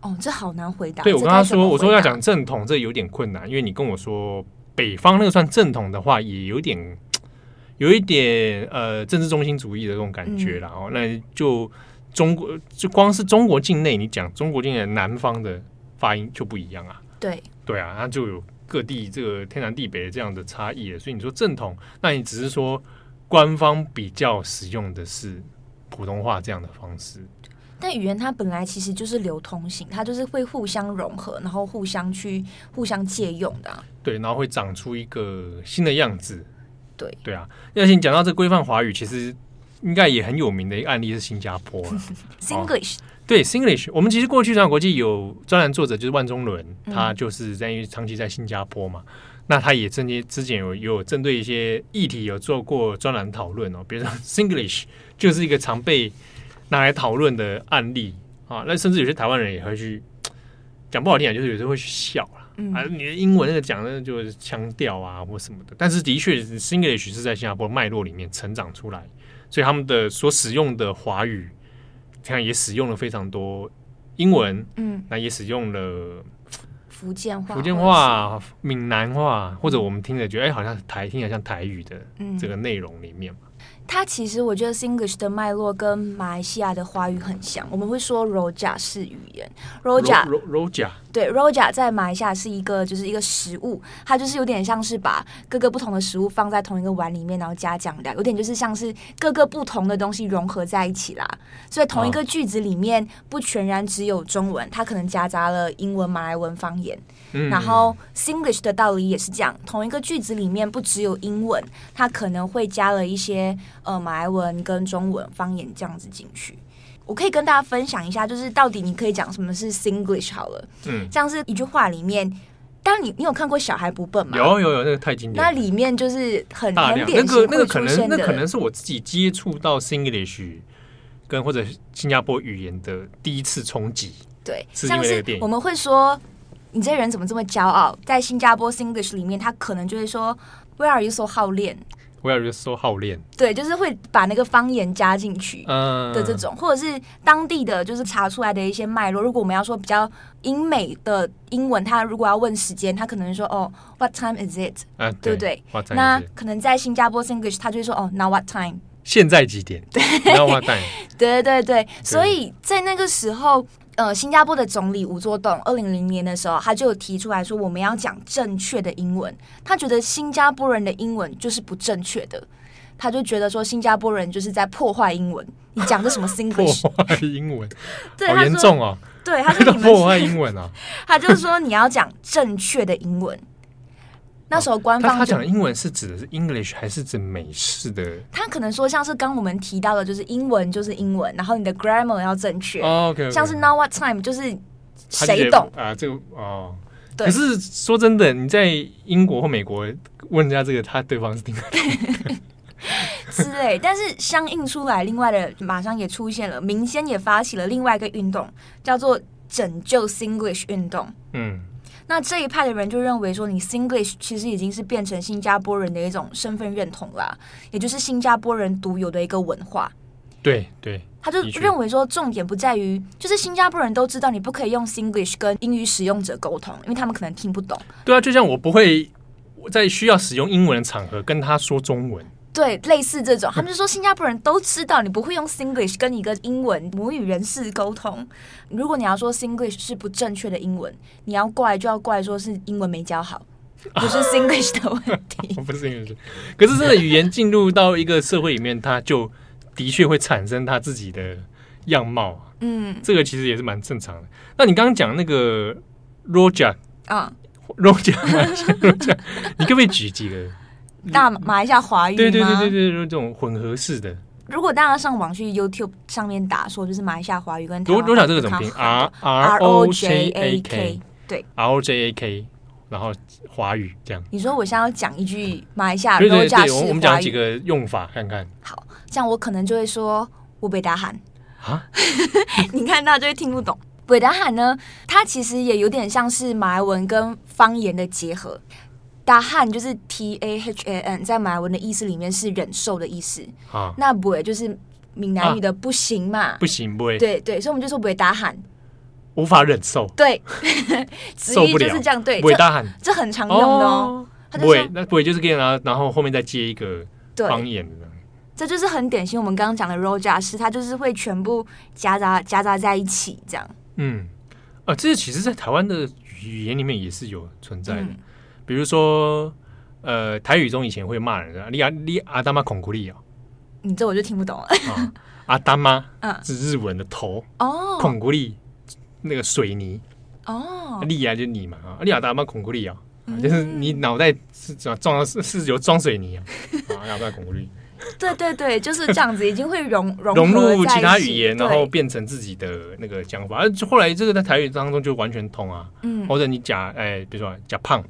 哦，这好难回答。对，我跟他说，我说要讲正统，这有点困难，因为你跟我说北方那个算正统的话，也有点 有一点呃政治中心主义的这种感觉了哦。嗯、那就中国就光是中国境内，你讲中国境内南方的发音就不一样啊。对，对啊，那就有。各地这个天南地北的这样的差异，所以你说正统，那你只是说官方比较使用的是普通话这样的方式。但语言它本来其实就是流通性，它就是会互相融合，然后互相去互相借用的啊。对，然后会长出一个新的样子。对对啊，要先讲到这规范华语，其实应该也很有名的一个案例是新加坡 Singlish。对，Singlish，我们其实过去中华国际有专栏作者就是万中伦，他就是在因为长期在新加坡嘛，嗯、那他也曾经之前有有针对一些议题有做过专栏讨论哦，比如说 Singlish 就是一个常被拿来讨论的案例啊，那甚至有些台湾人也会去讲不好听啊，就是有时候会去笑啦，嗯、啊，你的英文那个讲的就是腔调啊或什么的，但是的确 Singlish 是在新加坡脉络里面成长出来，所以他们的所使用的华语。看，也使用了非常多英文，嗯，那也使用了福建话、福建话、闽南话，或者我们听着觉得哎，好像台听起来像台语的这个内容里面嘛。它其实我觉得 Singlish 的脉络跟马来西亚的华语很像，我们会说 Rojak 式语言 Rojak 对 Rojak 在马来西亚是一个就是一个食物，它就是有点像是把各个不同的食物放在同一个碗里面，然后加酱料，有点就是像是各个不同的东西融合在一起啦。所以同一个句子里面不全然只有中文，它可能夹杂了英文、马来文方言。嗯、然后 Singlish 的道理也是这样，同一个句子里面不只有英文，它可能会加了一些呃马来文跟中文方言这样子进去。我可以跟大家分享一下，就是到底你可以讲什么是 Singlish 好了。嗯，像是一句话里面，当然你你有看过小孩不笨吗？有有有，那个太经典。那里面就是很大很典型会出现的，那个那个可能那可能是我自己接触到 Singlish 跟或者新加坡语言的第一次冲击。对，像是我们会说。你这人怎么这么骄傲？在新加坡 Singlish 里面，他可能就会说 “Where are you so 好练？”“Where are you so 好练？”对，就是会把那个方言加进去的这种，uh, 或者是当地的就是查出来的一些脉络。如果我们要说比较英美的英文，他如果要问时间，他可能说：“哦，What time is it？” 啊，对不对？那可能在新加坡 Singlish，他就会说：“哦，Now what time？” 现在几点？对，Now what time？对对对，所以在那个时候。呃，新加坡的总理吴作栋，二零零零年的时候，他就有提出来说，我们要讲正确的英文。他觉得新加坡人的英文就是不正确的，他就觉得说新加坡人就是在破坏英文。你讲的什么 Singlish？破坏英文，对，好严重哦。对，他说 你们破坏英文啊。他就是说你要讲正确的英文。那时候官方、哦、他讲的英文是指的是 English 还是指美式的？他可能说像是刚我们提到的，就是英文就是英文，然后你的 grammar 要正确。哦、okay, okay. 像是 Now what time 就是谁懂啊？这个哦，对。可是说真的，你在英国或美国问人家这个，他对方是听 之类。但是相应出来，另外的马上也出现了，民间也发起了另外一个运动，叫做拯救 Singlish 运动。嗯。那这一派的人就认为说，你 Singlish 其实已经是变成新加坡人的一种身份认同啦，也就是新加坡人独有的一个文化。对对，他就认为说，重点不在于，就是新加坡人都知道你不可以用 Singlish 跟英语使用者沟通，因为他们可能听不懂。对啊，就像我不会在需要使用英文的场合跟他说中文。对，类似这种，他们就说新加坡人都知道你不会用 Singlish 跟一个英文母语人士沟通。如果你要说 Singlish 是不正确的英文，你要怪就要怪说是英文没教好，不是 Singlish 的问题。不是 Singlish，可是这个语言进入到一个社会里面，它就的确会产生它自己的样貌。嗯，这个其实也是蛮正常的。那你刚刚讲那个 Roger 啊，Roger，Roger，你可不可以举几个？大马来西亚华语吗？对对对对对，这种混合式的如果大家上网去 YouTube 上面打说，就是马来西亚华语跟罗罗小这个怎么拼？R R O J A K 对，R O J A K，然后华语这样。你说我现在要讲一句马来西亚罗家式华语，我们讲几个用法看看。好，这样我可能就会说我被打喊啊，你看到就会听不懂。北达喊呢，它其实也有点像是马来文跟方言的结合。达罕就是 T A H A N，在马来文的意思里面是忍受的意思。啊，那韦就是闽南语的不行嘛？啊、不行，韦。对对，所以我们就说韦达罕无法忍受。对，直译就是这样。对，韦达罕这很常用的哦。韦那韦就是给他，然后后面再接一个方言的。这就是很典型，我们刚刚讲的 Rojak 是它就是会全部夹杂夹杂在一起这样。嗯，啊，这其实，在台湾的语言里面也是有存在的。嗯、比如说，呃，台语中以前会骂人的，你阿你阿达玛孔古力啊，你这我就听不懂了。啊、阿达玛，嗯，是日文的头哦，孔古力那个水泥。哦，利啊就是你嘛啊，你阿达玛孔古力啊，就是你脑袋是装装是是有装水泥啊，啊，阿达玛孔古力。对对对，就是这样子，已经会融 融融入其他语言，然后变成自己的那个讲法。而后来这个在台语当中就完全通啊。嗯，或者你假哎，比如说假胖，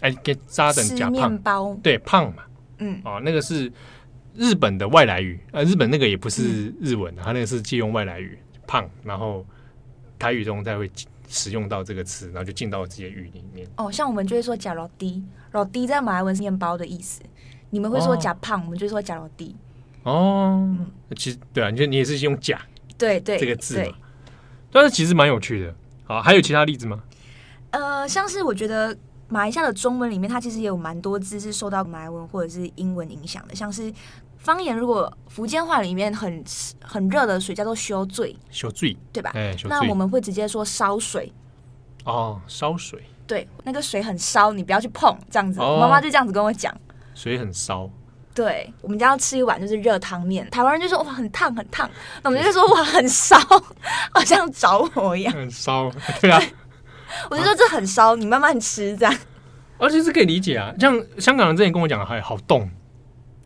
哎，给扎等假胖包，对胖嘛。嗯，哦，那个是日本的外来语，呃，日本那个也不是日文，它那个是借用外来语胖，然后台语中才会使用到这个词，然后就进到自己的语里面。哦，像我们就会说假老低，老低在马来文是面包的意思。你们会说假胖，哦、我们就说假老弟。哦，嗯、其实对啊，你你也是用假对对这个字嘛，但是其实蛮有趣的。好，还有其他例子吗？呃，像是我觉得马来西亚的中文里面，它其实也有蛮多字是受到马来文或者是英文影响的。像是方言，如果福建话里面很很热的水叫做烧醉，烧醉对吧？哎，那我们会直接说烧水。哦，烧水。对，那个水很烧，你不要去碰，这样子。妈妈就这样子跟我讲。水很烧，对，我们家要吃一碗就是热汤面，台湾人就说哇很烫很烫，那我们就说哇很烧，好像着火一样，很烧，对啊，我就说这很烧，你慢慢吃这样，而且是可以理解啊，像香港人之前跟我讲还好冻，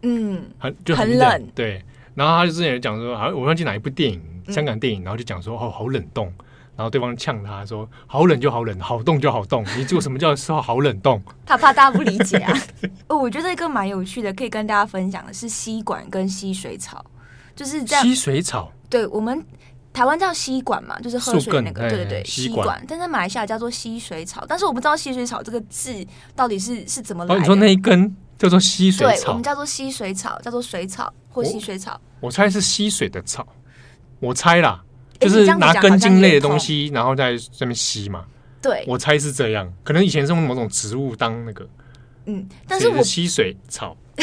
嗯，很就很冷，对，然后他就之前讲说，好我忘记哪一部电影，香港电影，然后就讲说哦好冷冻。然后对方呛他说：“好冷就好冷，好冻就好冻。你做什么叫说好冷冻？” 他怕大家不理解啊。哦，我觉得一个蛮有趣的，可以跟大家分享的是吸管跟吸水草，就是这样。吸水草，对我们台湾叫吸管嘛，就是喝水那个，对对对，吸管。但在马来西亚叫做吸水草，但是我不知道吸水草这个字到底是是怎么来的。你说那一根叫做吸水草，对，我们叫做吸水草，叫做水草或吸水草。我猜是吸水的草，我猜啦。就是拿根茎类的东西，然后在上面吸嘛。对，我猜是这样。可能以前是用某种植物当那个，嗯，但是我吸水草。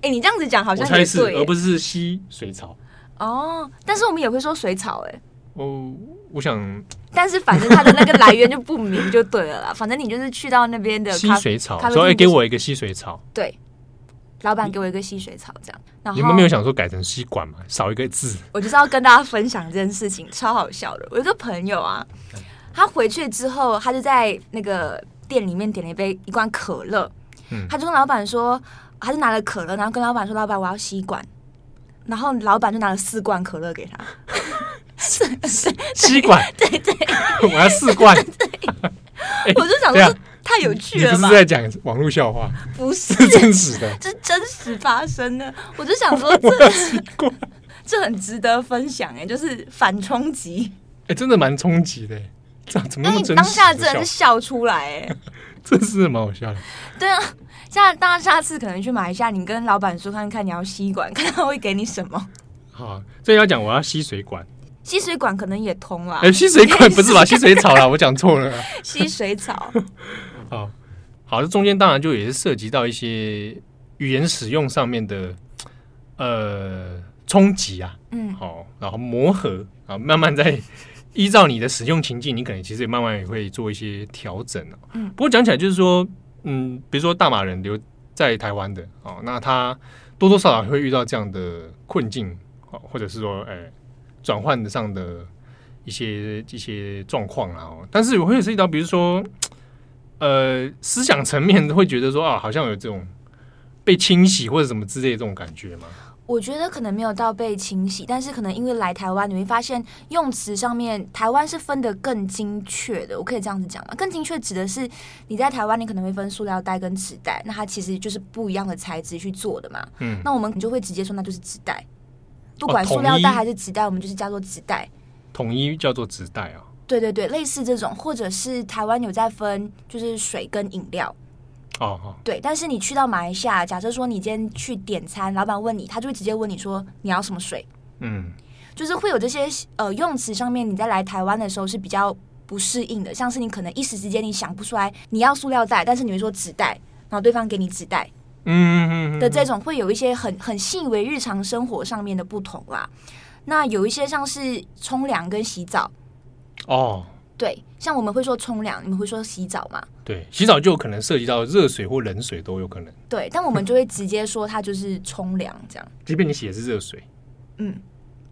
哎，你这样子讲好像我猜是，而不是吸水草。哦，但是我们也会说水草，哎。哦，我想。但是反正它的那个来源就不明就对了啦。反正你就是去到那边的吸水草，所以给我一个吸水草。对。老板给我一个吸水草，这样。然后你们没有想说改成吸管吗？少一个字。我就是要跟大家分享这件事情，超好笑的。我有个朋友啊，他回去之后，他就在那个店里面点了一杯一罐可乐。嗯，他就跟老板说，他就拿了可乐，然后跟老板说：“老板，我要吸管。”然后老板就拿了四罐可乐给他。吸管？对对，我要四罐。我就想说。太有趣了！你不是在讲网络笑话？不是，是真实的，这真实发生的。我就想说这，这这很值得分享哎，就是反冲击。哎，真的蛮冲击的，这样怎么那么真实？当下真的是笑出来哎，这是蛮好笑的。对啊，下大家下次可能去买一下，你跟老板说看看你要吸管，看他会给你什么。好，所以要讲我要吸水管，吸水管可能也通了。哎，吸水管不是吧？吸水草啦，我讲错了。吸水草。好，好，这中间当然就也是涉及到一些语言使用上面的呃冲击啊，嗯，好，然后磨合啊，慢慢在依照你的使用情境，你可能其实也慢慢也会做一些调整哦。嗯，不过讲起来就是说，嗯，比如说大马人留在台湾的哦，那他多多少少会遇到这样的困境哦，或者是说，哎，转换上的一些一些状况啊，但是我会涉及到，比如说。呃，思想层面会觉得说啊，好像有这种被清洗或者什么之类的这种感觉吗？我觉得可能没有到被清洗，但是可能因为来台湾，你会发现用词上面台湾是分得更精确的。我可以这样子讲吗？更精确指的是你在台湾，你可能会分塑料袋跟纸袋，那它其实就是不一样的材质去做的嘛。嗯，那我们就会直接说那就是纸袋，不管塑料袋还是纸袋，我们就是叫做纸袋，统一叫做纸袋啊。对对对，类似这种，或者是台湾有在分，就是水跟饮料。哦哦，对，但是你去到马来西亚，假设说你今天去点餐，老板问你，他就会直接问你说你要什么水？嗯，就是会有这些呃用词上面，你在来台湾的时候是比较不适应的，像是你可能一时之间你想不出来你要塑料袋，但是你会说纸袋，然后对方给你纸袋，嗯的这种会有一些很很细微日常生活上面的不同啦。那有一些像是冲凉跟洗澡，哦。对，像我们会说冲凉，你们会说洗澡嘛？对，洗澡就有可能涉及到热水或冷水都有可能。对，但我们就会直接说它就是冲凉这样。即便你洗的是热水，嗯，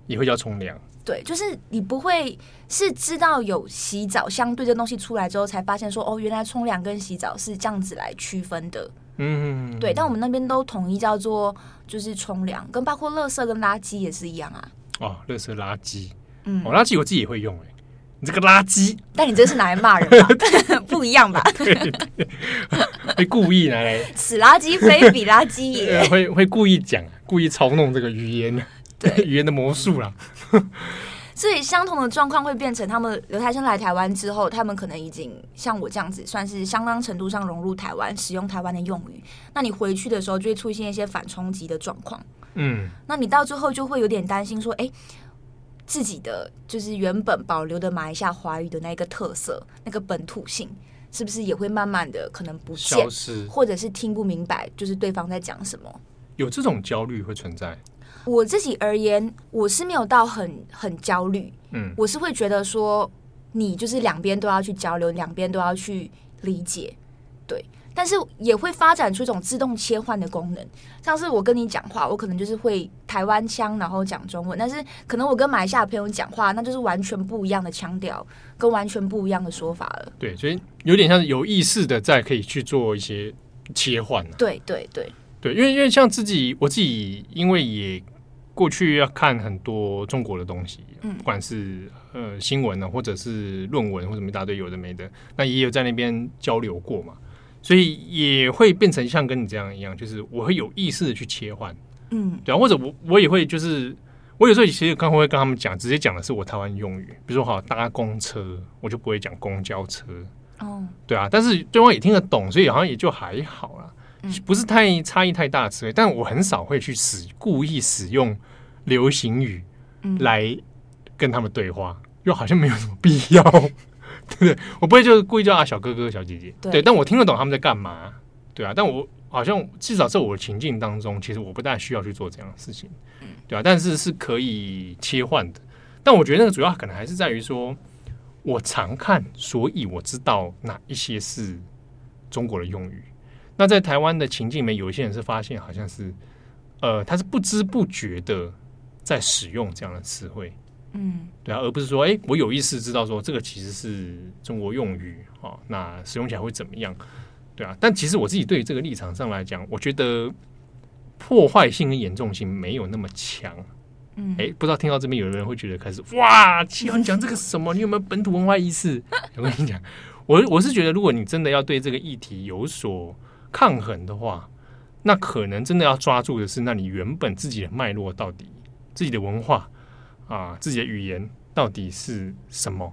也会叫冲凉。对，就是你不会是知道有洗澡相对的东西出来之后，才发现说哦，原来冲凉跟洗澡是这样子来区分的。嗯，对，但我们那边都统一叫做就是冲凉，跟包括垃圾跟垃圾也是一样啊。哦，垃圾垃圾，嗯，哦，垃圾我自己也会用哎。你这个垃圾！但你这是拿来骂人吧？不一样吧？会故意拿来此垃圾非彼垃圾也。会会故意讲，故意操弄这个语言，对语言的魔术啦。所以相同的状况会变成，他们留台生来台湾之后，他们可能已经像我这样子，算是相当程度上融入台湾，使用台湾的用语。那你回去的时候，就会出现一些反冲击的状况。嗯，那你到最后就会有点担心，说，哎。自己的就是原本保留的马来西亚华语的那个特色，那个本土性，是不是也会慢慢的可能不见，消失，或者是听不明白，就是对方在讲什么？有这种焦虑会存在？我自己而言，我是没有到很很焦虑，嗯，我是会觉得说，你就是两边都要去交流，两边都要去理解，对。但是也会发展出一种自动切换的功能，像是我跟你讲话，我可能就是会台湾腔，然后讲中文。但是可能我跟马来西亚朋友讲话，那就是完全不一样的腔调，跟完全不一样的说法了。对，所以有点像是有意识的在可以去做一些切换。对对对对，因为因为像自己我自己，因为也过去要看很多中国的东西，嗯，不管是呃新闻呢，或者是论文或者什么一大堆有的没的，那也有在那边交流过嘛。所以也会变成像跟你这样一样，就是我会有意识的去切换，嗯，对啊，或者我我也会就是我有时候其实刚会跟他们讲，直接讲的是我台湾用语，比如说好搭公车，我就不会讲公交车，哦，对啊，但是对方也听得懂，所以好像也就还好啦，不是太差异太大的词汇，但我很少会去使故意使用流行语来跟他们对话，又好像没有什么必要。对 不对，我不会就是故意叫啊小哥哥、小姐姐，对，对，但我听得懂他们在干嘛，对啊，但我好像至少在我的情境当中，其实我不大需要去做这样的事情，对啊，但是是可以切换的，但我觉得那个主要可能还是在于说，我常看，所以我知道哪一些是中国的用语。那在台湾的情境里面，有一些人是发现好像是，呃，他是不知不觉的在使用这样的词汇。嗯，对啊，而不是说，哎，我有意识知道说这个其实是中国用语啊，那使用起来会怎么样？对啊，但其实我自己对于这个立场上来讲，我觉得破坏性跟严重性没有那么强。嗯，哎，不知道听到这边有的人会觉得开始哇，娸雯讲这个什么？你有没有本土文化意识？我跟你讲，我我是觉得，如果你真的要对这个议题有所抗衡的话，那可能真的要抓住的是，那你原本自己的脉络到底，自己的文化。啊，自己的语言到底是什么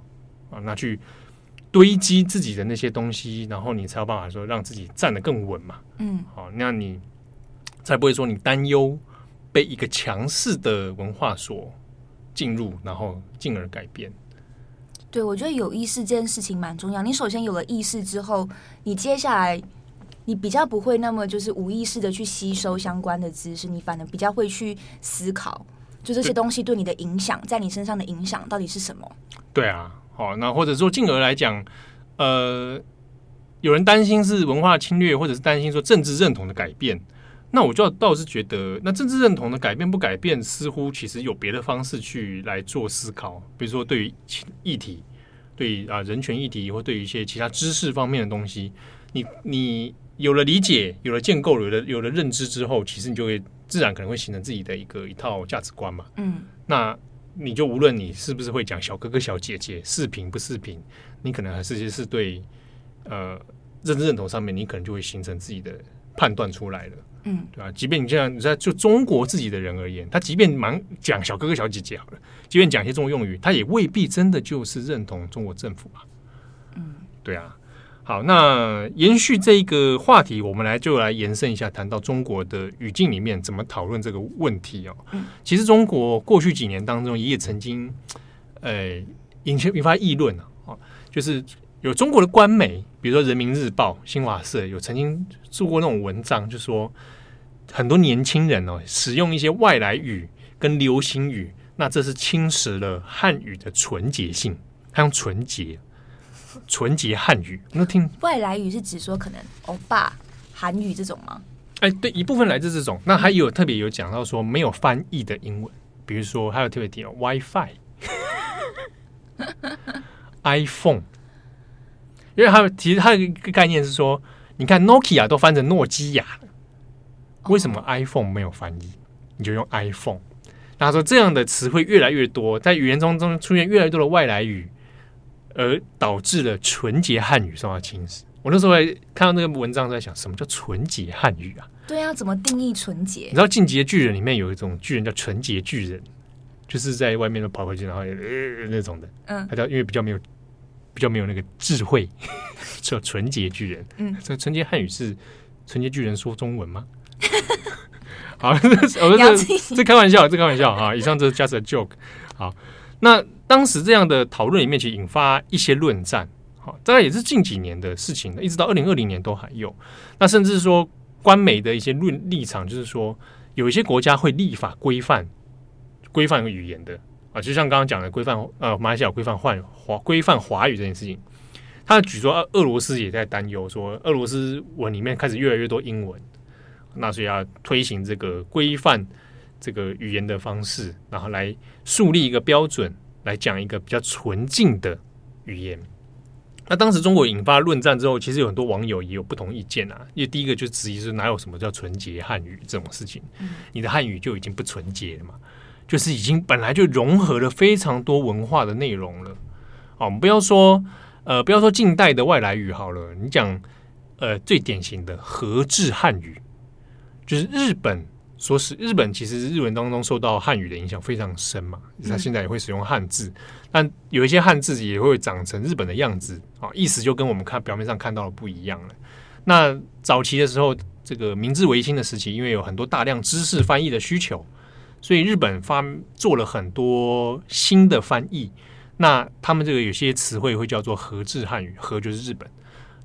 啊？那去堆积自己的那些东西，然后你才有办法说让自己站得更稳嘛。嗯，好，那你才不会说你担忧被一个强势的文化所进入，然后进而改变。对，我觉得有意识这件事情蛮重要。你首先有了意识之后，你接下来你比较不会那么就是无意识的去吸收相关的知识，你反而比较会去思考。就这些东西对你的影响，在你身上的影响到底是什么？对啊，好，那或者说进而来讲，呃，有人担心是文化侵略，或者是担心说政治认同的改变，那我就倒是觉得，那政治认同的改变不改变，似乎其实有别的方式去来做思考，比如说对于议题，对于啊人权议题，或对于一些其他知识方面的东西，你你有了理解，有了建构，有了有了认知之后，其实你就会自然可能会形成自己的一个一套价值观嘛。嗯，那你就无论你是不是会讲小哥哥小姐姐，视频不视频，你可能还是是对呃认知认同上面，你可能就会形成自己的判断出来了。嗯，对吧？即便你这样，你在就中国自己的人而言，他即便忙讲小哥哥小姐姐好了，即便讲一些中国用语，他也未必真的就是认同中国政府嘛。嗯，对啊。好，那延续这一个话题，我们来就来延伸一下，谈到中国的语境里面怎么讨论这个问题哦。嗯，其实中国过去几年当中也曾经，呃，引起引发议论啊，就是有中国的官媒，比如说《人民日报》、新华社，有曾经做过那种文章，就说很多年轻人哦，使用一些外来语跟流行语，那这是侵蚀了汉语的纯洁性，它用纯洁。纯洁汉语，那听外来语是指说可能欧巴韩语这种吗？哎，对，一部分来自这种。那还有特别有讲到说没有翻译的英文，比如说还有特别提到 WiFi、iPhone，因为它其实它的一个概念是说，你看 Nokia 都翻成诺基亚，为什么 iPhone 没有翻译？你就用 iPhone。那他说这样的词汇越来越多，在语言中中出现越来越多的外来语。而导致了纯洁汉语受到侵蚀。我那时候还看到那个文章，在想什么叫纯洁汉语啊？对啊，怎么定义纯洁？你知道《进击的巨人》里面有一种巨人叫纯洁巨人，就是在外面都跑回去，然后、呃、那种的。嗯，他叫因为比较没有比较没有那个智慧，叫纯洁巨人。嗯，这纯洁汉语是纯洁巨人说中文吗？好，我这这开玩笑，这开玩笑啊！以上这是 just a joke。好，那。当时这样的讨论里面，其实引发一些论战，好，当然也是近几年的事情了，一直到二零二零年都还有。那甚至说，官媒的一些论立场，就是说，有一些国家会立法规范规范语言的啊，就像刚刚讲的规范呃，马来西亚规范华华规范华语这件事情。他举说，俄罗斯也在担忧说，俄罗斯文里面开始越来越多英文，那所以要推行这个规范这个语言的方式，然后来树立一个标准。来讲一个比较纯净的语言。那当时中国引发论战之后，其实有很多网友也有不同意见啊。因为第一个就质疑是哪有什么叫纯洁汉语这种事情？你的汉语就已经不纯洁了嘛？就是已经本来就融合了非常多文化的内容了。哦，我们不要说呃，不要说近代的外来语好了，你讲呃最典型的和制汉语，就是日本。说是日本，其实日文当中受到汉语的影响非常深嘛，他现在也会使用汉字，但有一些汉字也会长成日本的样子啊，意思就跟我们看表面上看到的不一样了。那早期的时候，这个明治维新的时期，因为有很多大量知识翻译的需求，所以日本发做了很多新的翻译。那他们这个有些词汇会叫做和制汉语，和就是日本，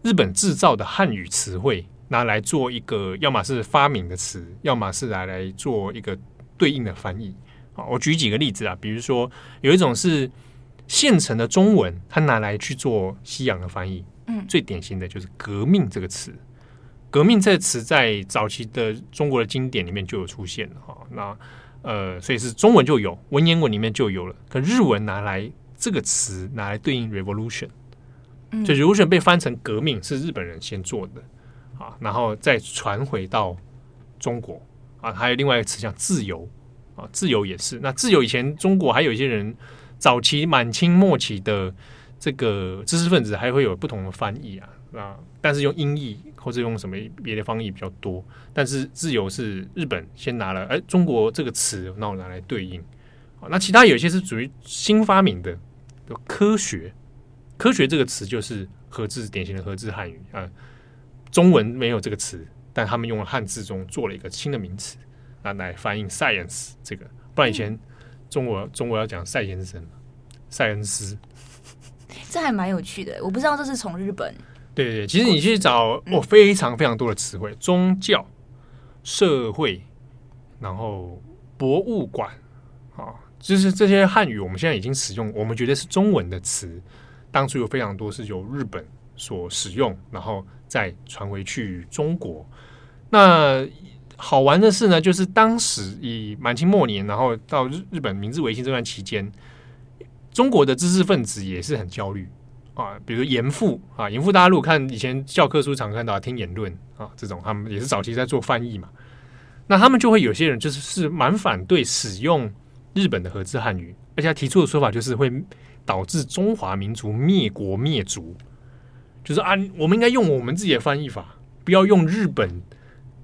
日本制造的汉语词汇。拿来做一个，要么是发明的词，要么是拿来做一个对应的翻译。好，我举几个例子啊，比如说有一种是现成的中文，它拿来去做西洋的翻译。嗯，最典型的就是“革命”这个词。“革命”这个词在早期的中国的经典里面就有出现了哈。那呃，所以是中文就有，文言文里面就有了。可日文拿来这个词拿来对应 “revolution”，就 “revolution” 被翻成“革命”，是日本人先做的。啊，然后再传回到中国啊，还有另外一个词叫自由啊，自由也是。那自由以前中国还有一些人，早期满清末期的这个知识分子还会有不同的翻译啊啊，但是用音译或者用什么别的翻译比较多。但是自由是日本先拿了，哎，中国这个词那我拿来对应啊。那其他有些是属于新发明的，科学，科学这个词就是和字，典型的和字汉语啊。中文没有这个词，但他们用了汉字中做了一个新的名词，那，来翻译 science 这个。不然以前中国中国要讲赛先生，赛恩斯，这还蛮有趣的。我不知道这是从日本。对对对，其实你去找哦，非常非常多的词汇，宗教、社会，然后博物馆，啊，就是这些汉语，我们现在已经使用，我们觉得是中文的词，当初有非常多是由日本所使用，然后。再传回去中国，那好玩的是呢，就是当时以满清末年，然后到日日本明治维新这段期间，中国的知识分子也是很焦虑啊，比如严复啊，严复大家如果看以前教科书常看到听言论啊，这种他们也是早期在做翻译嘛。那他们就会有些人就是是蛮反对使用日本的和字汉语，而且他提出的说法就是会导致中华民族灭国灭族，就是啊，我们应该用我们自己的翻译法，不要用日本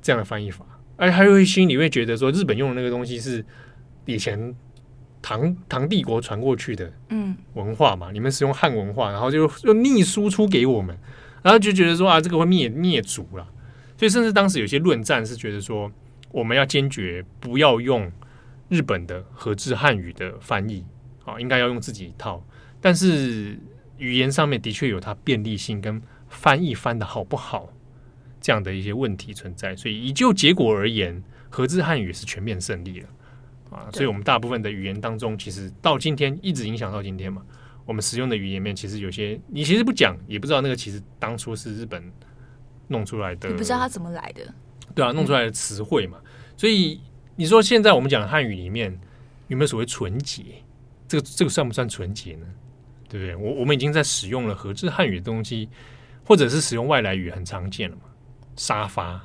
这样的翻译法。而且还会心里会觉得说，日本用的那个东西是以前。唐唐帝国传过去的嗯文化嘛，嗯、你们使用汉文化，然后就又逆输出给我们，然后就觉得说啊，这个会灭灭族了。所以甚至当时有些论战是觉得说，我们要坚决不要用日本的和制汉语的翻译啊，应该要用自己一套。但是语言上面的确有它便利性跟翻译翻的好不好这样的一些问题存在。所以以就结果而言，合资汉语是全面胜利了。啊，所以我们大部分的语言当中，其实到今天一直影响到今天嘛。我们使用的语言面，其实有些你其实不讲，也不知道那个其实当初是日本弄出来的，你不知道它怎么来的。对啊，弄出来的词汇嘛。嗯、所以你说现在我们讲的汉语里面有没有所谓纯洁？这个这个算不算纯洁呢？对不对？我我们已经在使用了合制汉语的东西，或者是使用外来语很常见了嘛。沙发，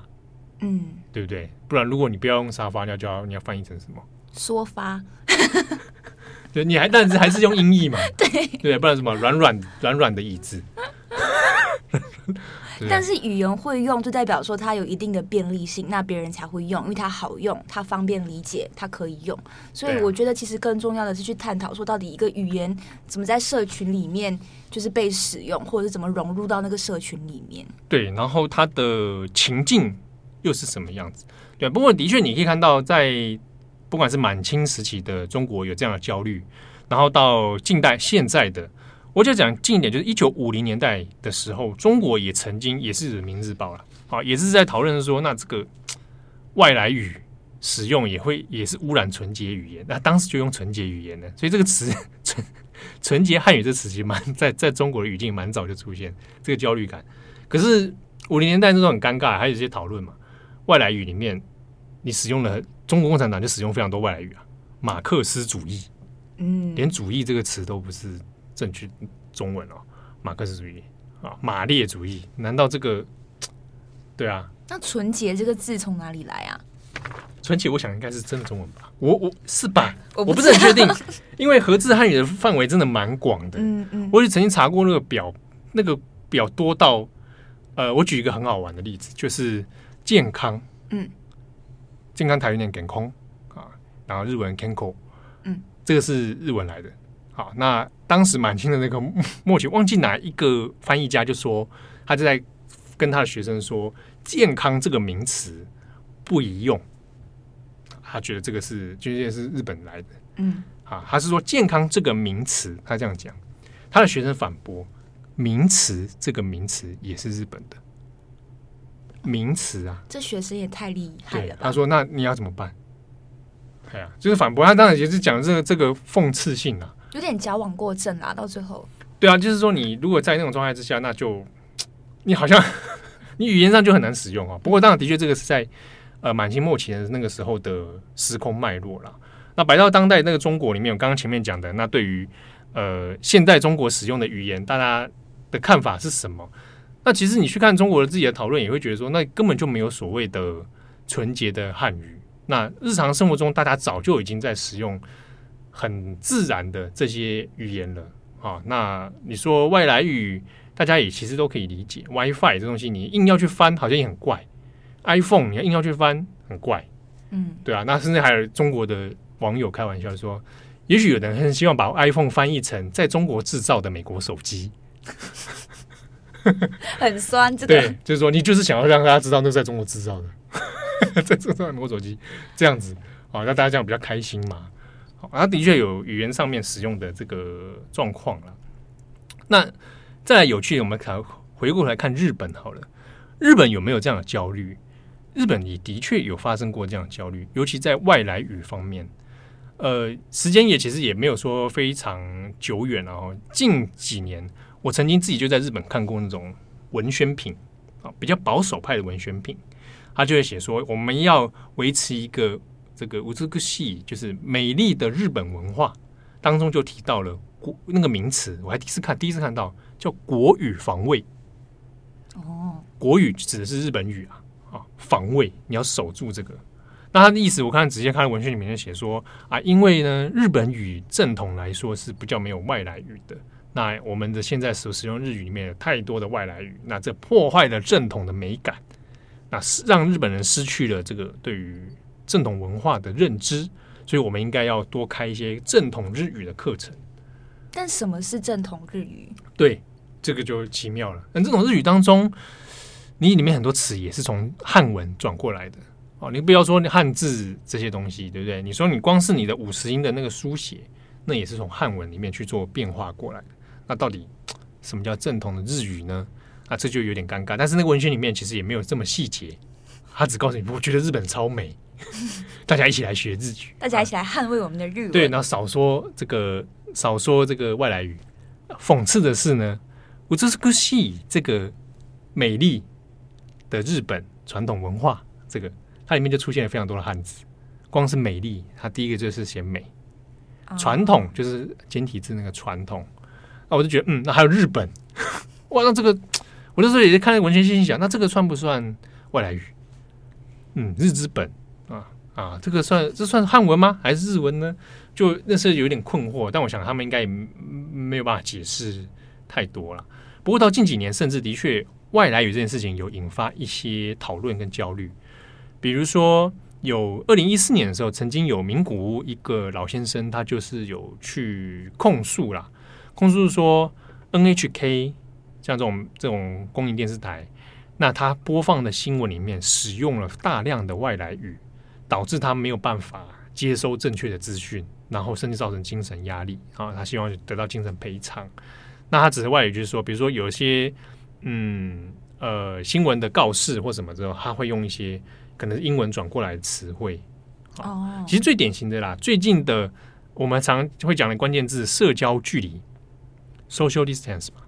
嗯，对不对？不然如果你不要用沙发，你要叫你要翻译成什么？说发，对，你还但是还是用音译嘛？对对，不然什么软软软软的椅子。但是语言会用，就代表说它有一定的便利性，那别人才会用，因为它好用，它方便理解，它可以用。所以我觉得其实更重要的是去探讨说，到底一个语言怎么在社群里面就是被使用，或者是怎么融入到那个社群里面。对，然后它的情境又是什么样子？对，不过的确你可以看到在。不管是满清时期的中国有这样的焦虑，然后到近代现在的，我就讲近一点，就是一九五零年代的时候，中国也曾经也是人民日报了，啊，也是在讨论说，那这个外来语使用也会也是污染纯洁语言，那当时就用纯洁语言呢，所以这个词 纯纯洁汉语这词其实蛮在在中国的语境蛮早就出现这个焦虑感，可是五零年代那时候很尴尬，还有一些讨论嘛，外来语里面你使用了。中国共产党就使用非常多外来语啊，马克思主义，嗯，连“主义”这个词都不是正确中文哦，马克思主义啊，马列主义，难道这个？对啊，那“纯洁”这个字从哪里来啊？“纯洁”我想应该是真的中文吧，我我是吧？我不是很确定，因为和字汉语的范围真的蛮广的，嗯嗯，我也曾经查过那个表，那个表多到，呃，我举一个很好玩的例子，就是健康，嗯。健康台语念健康啊，然后日文 “kanko”，嗯，这个是日文来的。好，那当时满清的那个末期，忘记哪一个翻译家就说，他就在跟他的学生说，健康这个名词不宜用。他觉得这个是，就是是日本来的，嗯，啊，他是说健康这个名词，他这样讲，他的学生反驳，名词这个名词也是日本的。名词啊，这学生也太厉害了。他说：“那你要怎么办？”哎呀，就是反驳他，当然也是讲这个这个讽刺性啊，有点矫枉过正啊。到最后，对啊，就是说你如果在那种状态之下，那就 你好像 你语言上就很难使用啊。不过当然的确，这个是在呃满清末期的那个时候的时空脉络了。那摆到当代那个中国里面，我刚刚前面讲的，那对于呃现代中国使用的语言，大家的看法是什么？那其实你去看中国的自己的讨论，也会觉得说，那根本就没有所谓的纯洁的汉语。那日常生活中，大家早就已经在使用很自然的这些语言了啊。那你说外来语，大家也其实都可以理解。WiFi 这东西，你硬要去翻，好像也很怪。iPhone 你要硬要去翻，很怪。嗯，对啊。那甚至还有中国的网友开玩笑说，也许有人很希望把 iPhone 翻译成在中国制造的美国手机。很酸，这个对，就是说你就是想要让大家知道那是在中国制造的，在制造美国摸手机这样子啊，让大家这样比较开心嘛。好，它的确有语言上面使用的这个状况了。那再来有趣，我们看回过来看日本好了，日本有没有这样的焦虑？日本也的确有发生过这样的焦虑，尤其在外来语方面。呃，时间也其实也没有说非常久远，然后近几年。我曾经自己就在日本看过那种文宣品啊，比较保守派的文宣品，他就会写说我们要维持一个这个五这个系，就是美丽的日本文化当中就提到了国那个名词，我还第一次看，第一次看到叫国语防卫。哦，国语指的是日本语啊，啊，防卫你要守住这个。那他的意思，我看直接看文献里面就写说啊，因为呢，日本语正统来说是比较没有外来语的。那我们的现在所使用日语里面有太多的外来语，那这破坏了正统的美感，那是让日本人失去了这个对于正统文化的认知，所以我们应该要多开一些正统日语的课程。但什么是正统日语？对，这个就奇妙了。那这种日语当中，你里面很多词也是从汉文转过来的哦。你不要说汉字这些东西，对不对？你说你光是你的五十音的那个书写，那也是从汉文里面去做变化过来的。那到底什么叫正统的日语呢？啊，这就有点尴尬。但是那个文献里面其实也没有这么细节，他只告诉你，我觉得日本超美，大家一起来学日语，大家一起来捍卫我们的日语。对，然后少说这个，少说这个外来语。讽刺的是呢，我这是个戏，这个美丽的日本传统文化，这个它里面就出现了非常多的汉字。光是美丽，它第一个就是写美，传统就是简体字那个传统。那我就觉得，嗯，那还有日本，哇，那这个，我那时候也是看文学信息讲，那这个算不算外来语？嗯，日之本啊，这个算这算汉文吗？还是日文呢？就那时候有点困惑，但我想他们应该也没有办法解释太多了。不过到近几年，甚至的确外来语这件事情有引发一些讨论跟焦虑。比如说，有二零一四年的时候，曾经有名古屋一个老先生，他就是有去控诉啦。控诉说，NHK 像这种这种公营电视台，那他播放的新闻里面使用了大量的外来语，导致他没有办法接收正确的资讯，然后甚至造成精神压力啊。他希望得到精神赔偿。那他只是外语就是说，比如说有一些嗯呃新闻的告示或什么之后，他会用一些可能是英文转过来的词汇。哦，其实最典型的啦，最近的我们常会讲的关键字社交距离。social distance 嘛，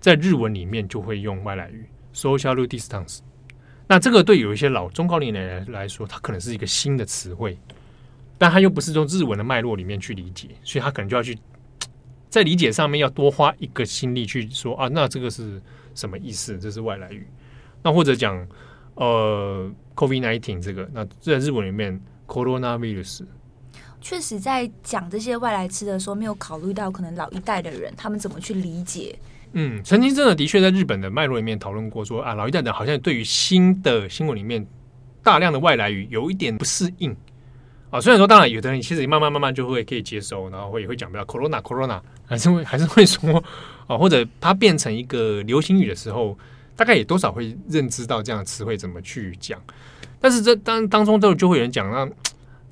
在日文里面就会用外来语 social distance。那这个对有一些老中高龄人来说，它可能是一个新的词汇，但他又不是从日文的脉络里面去理解，所以他可能就要去 在理解上面要多花一个心力去说啊，那这个是什么意思？这是外来语。那或者讲呃，COVID nineteen 这个，那在日文里面 coronavirus。确实，在讲这些外来词的时候，没有考虑到可能老一代的人他们怎么去理解。嗯，曾经真的的确在日本的脉络里面讨论过说，啊，老一代的好像对于新的新闻里面大量的外来语有一点不适应啊。虽然说，当然有的人其实慢慢慢慢就会可以接受，然后会也会讲不到 corona corona，还是会还是会说啊，或者它变成一个流行语的时候，大概也多少会认知到这样的词汇怎么去讲。但是这当当中都就会有人讲那。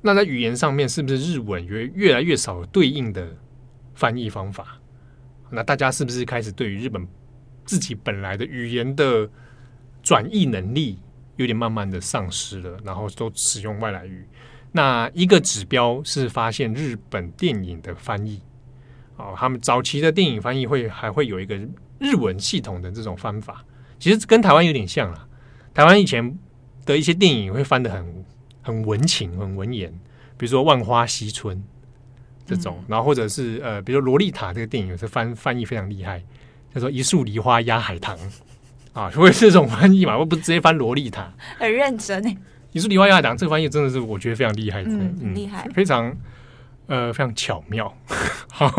那在语言上面，是不是日文越越来越少对应的翻译方法？那大家是不是开始对于日本自己本来的语言的转译能力有点慢慢的丧失了？然后都使用外来语。那一个指标是发现日本电影的翻译，哦，他们早期的电影翻译会还会有一个日文系统的这种翻法，其实跟台湾有点像啦。台湾以前的一些电影会翻得很。很文情，很文言，比如说《万花嬉春》这种，嗯、然后或者是呃，比如说《萝莉塔》这个电影，有时翻翻译非常厉害，叫做“一树梨花压海棠” 啊，会是这种翻译嘛？我不直接翻“萝莉塔”，很认真诶，“一树梨花压海棠”这个翻译真的是我觉得非常厉害，嗯，很厉害，非常呃非常巧妙。好，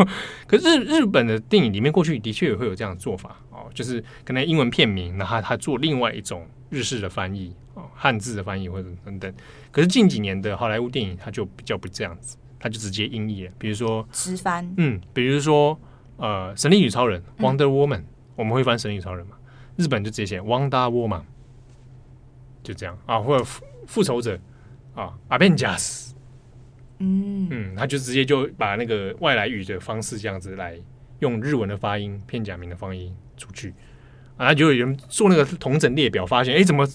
可是日日本的电影里面过去的确也会有这样的做法哦，就是可能英文片名，然后他做另外一种日式的翻译。汉字的翻译或者等等，可是近几年的好莱坞电影，它就比较不这样子，它就直接音译了。比如说直翻，嗯，比如说呃，《神力女超人》（Wonder Woman），嗯，我们会翻《神力女超人》嘛？日本就直接写 Wonder Woman，就这样啊，或者复复仇者啊，Avengers，嗯嗯，他就直接就把那个外来语的方式这样子来用日文的发音、片假名的发音出去啊，就有人做那个同整列表，发现哎，怎么？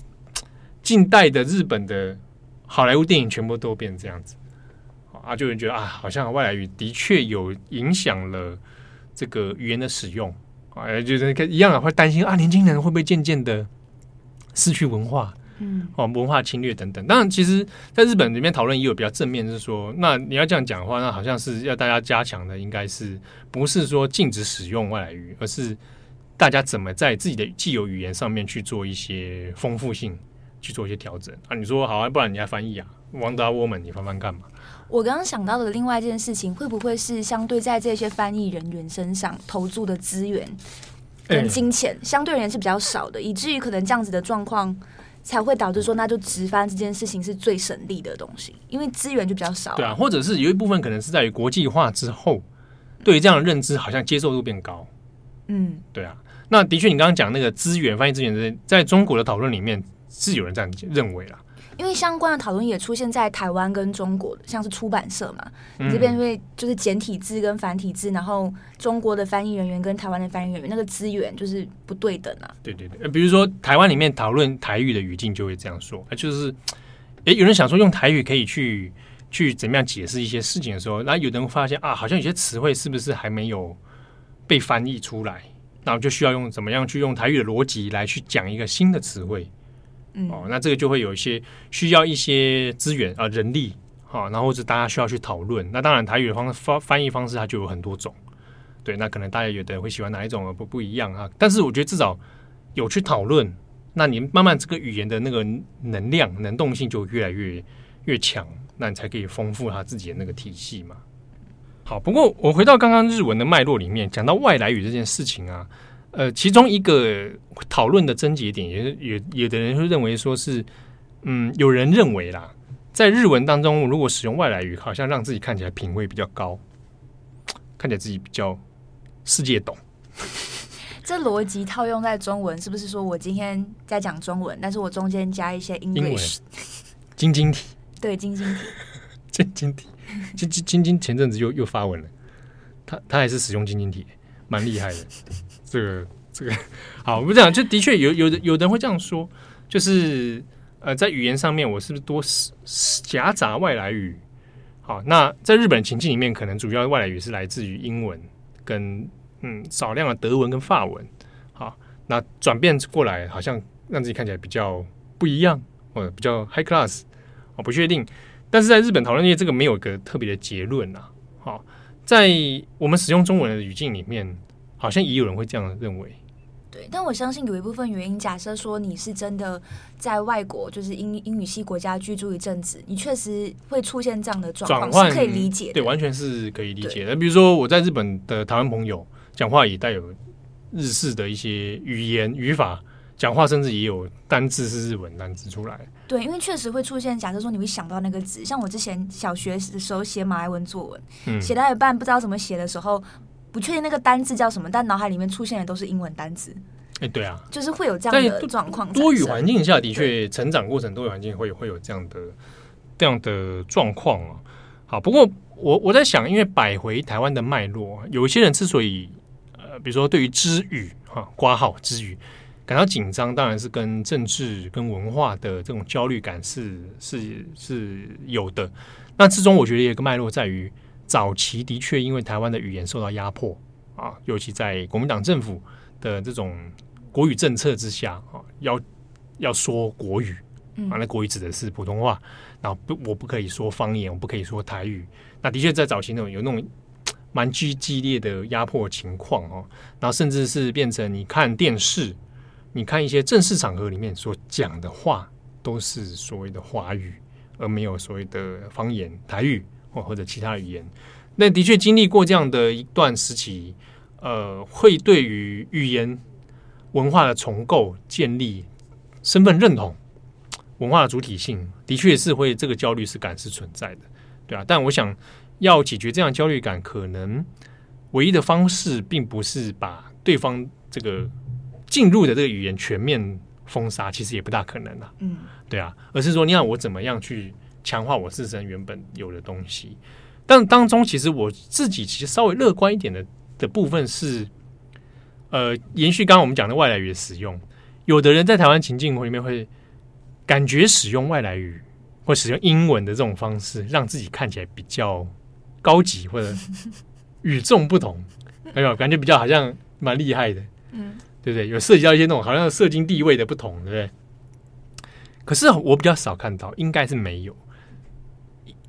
近代的日本的好莱坞电影全部都变成这样子，啊，就有人觉得啊，好像外来语的确有影响了这个语言的使用，啊，就是一样啊，会担心啊，年轻人会不会渐渐的失去文化，嗯，哦，文化侵略等等。当然，其实在日本里面讨论也有比较正面，就是说，那你要这样讲的话，那好像是要大家加强的，应该是不是说禁止使用外来语，而是大家怎么在自己的既有语言上面去做一些丰富性，去做一些调整啊？你说好啊，不然你来翻译啊，Wonder Woman，你翻翻干嘛？我刚刚想到的另外一件事情，会不会是相对在这些翻译人员身上投注的资源跟金钱，相对而言是比较少的，以至于可能这样子的状况才会导致说，那就直翻这件事情是最省力的东西，因为资源就比较少。对啊，或者是有一部分可能是在于国际化之后，对于这样的认知好像接受度变高。嗯，对啊。那的确，你刚刚讲那个资源翻译资源，在中国的讨论里面是有人这样认为啦。因为相关的讨论也出现在台湾跟中国，像是出版社嘛，你这边会就是简体字跟繁体字，然后中国的翻译人员跟台湾的翻译人员那个资源就是不对等啊。对对对，比如说台湾里面讨论台语的语境就会这样说，就是诶，有人想说用台语可以去去怎么样解释一些事情的时候，那有人会发现啊，好像有些词汇是不是还没有被翻译出来？然后就需要用怎么样去用台语的逻辑来去讲一个新的词汇，哦，那这个就会有一些需要一些资源啊、人力，好、哦，然后或者大家需要去讨论。那当然，台语的方翻翻译方式它就有很多种，对，那可能大家有的人会喜欢哪一种不不一样啊。但是我觉得至少有去讨论，那你慢慢这个语言的那个能量能动性就越来越越强，那你才可以丰富它自己的那个体系嘛。好，不过我回到刚刚日文的脉络里面，讲到外来语这件事情啊，呃，其中一个讨论的症结点，也是有有的人会认为说是，嗯，有人认为啦，在日文当中，如果使用外来语，好像让自己看起来品味比较高，看起来自己比较世界懂。这逻辑套用在中文，是不是说我今天在讲中文，但是我中间加一些 English，晶晶体，对，晶晶体，晶晶体。晶晶晶晶前阵子又又发文了，他他还是使用晶晶体，蛮厉害的。这个这个 好，我们讲就的确有有的有人会这样说，就是呃，在语言上面我是不是多夹杂外来语？好，那在日本情境里面，可能主要外来语是来自于英文跟嗯少量的德文跟法文。好，那转变过来，好像让自己看起来比较不一样，或者比较 high class，我不确定。但是在日本讨论界，这个没有个特别的结论呐。好，在我们使用中文的语境里面，好像也有人会这样认为。对，但我相信有一部分原因，假设说你是真的在外国，就是英英语系国家居住一阵子，你确实会出现这样的状况，是可以理解的。对，完全是可以理解的。比如说我在日本的台湾朋友，讲话也带有日式的一些语言语法。讲话甚至也有单字是日文单字出来，对，因为确实会出现。假设说你会想到那个字，像我之前小学的时候写马来文作文，嗯、写到一半不知道怎么写的时候，不确定那个单字叫什么，但脑海里面出现的都是英文单字。哎、欸，对啊，就是会有这样的状况。多语环境下的确，成长过程多语环境会有会有这样的这样的状况啊。好，不过我我在想，因为摆回台湾的脉络，有一些人之所以呃，比如说对于知语哈，括号知语。感到紧张，当然是跟政治、跟文化的这种焦虑感是是是有的。那之中，我觉得有一个脉络在于，早期的确因为台湾的语言受到压迫啊，尤其在国民党政府的这种国语政策之下啊，要要说国语啊，那国语指的是普通话，然后不，我不可以说方言，我不可以说台语。那的确在早期那种有那种蛮激激烈的压迫情况哦，然后甚至是变成你看电视。你看一些正式场合里面所讲的话，都是所谓的华语，而没有所谓的方言、台语或或者其他语言。那的确经历过这样的一段时期，呃，会对于语言文化的重构、建立身份认同、文化的主体性，的确是会这个焦虑是感是存在的，对啊。但我想要解决这样焦虑感，可能唯一的方式，并不是把对方这个。进入的这个语言全面封杀，其实也不大可能了。嗯，对啊，而是说，你看我怎么样去强化我自身原本有的东西。但当中，其实我自己其实稍微乐观一点的的部分是，呃，延续刚刚我们讲的外来语的使用，有的人在台湾情境里面会感觉使用外来语或使用英文的这种方式，让自己看起来比较高级或者与众不同，哎呦感觉比较好像蛮厉害的。嗯。对不对？有涉及到一些那种好像社经地位的不同，对不对？可是我比较少看到，应该是没有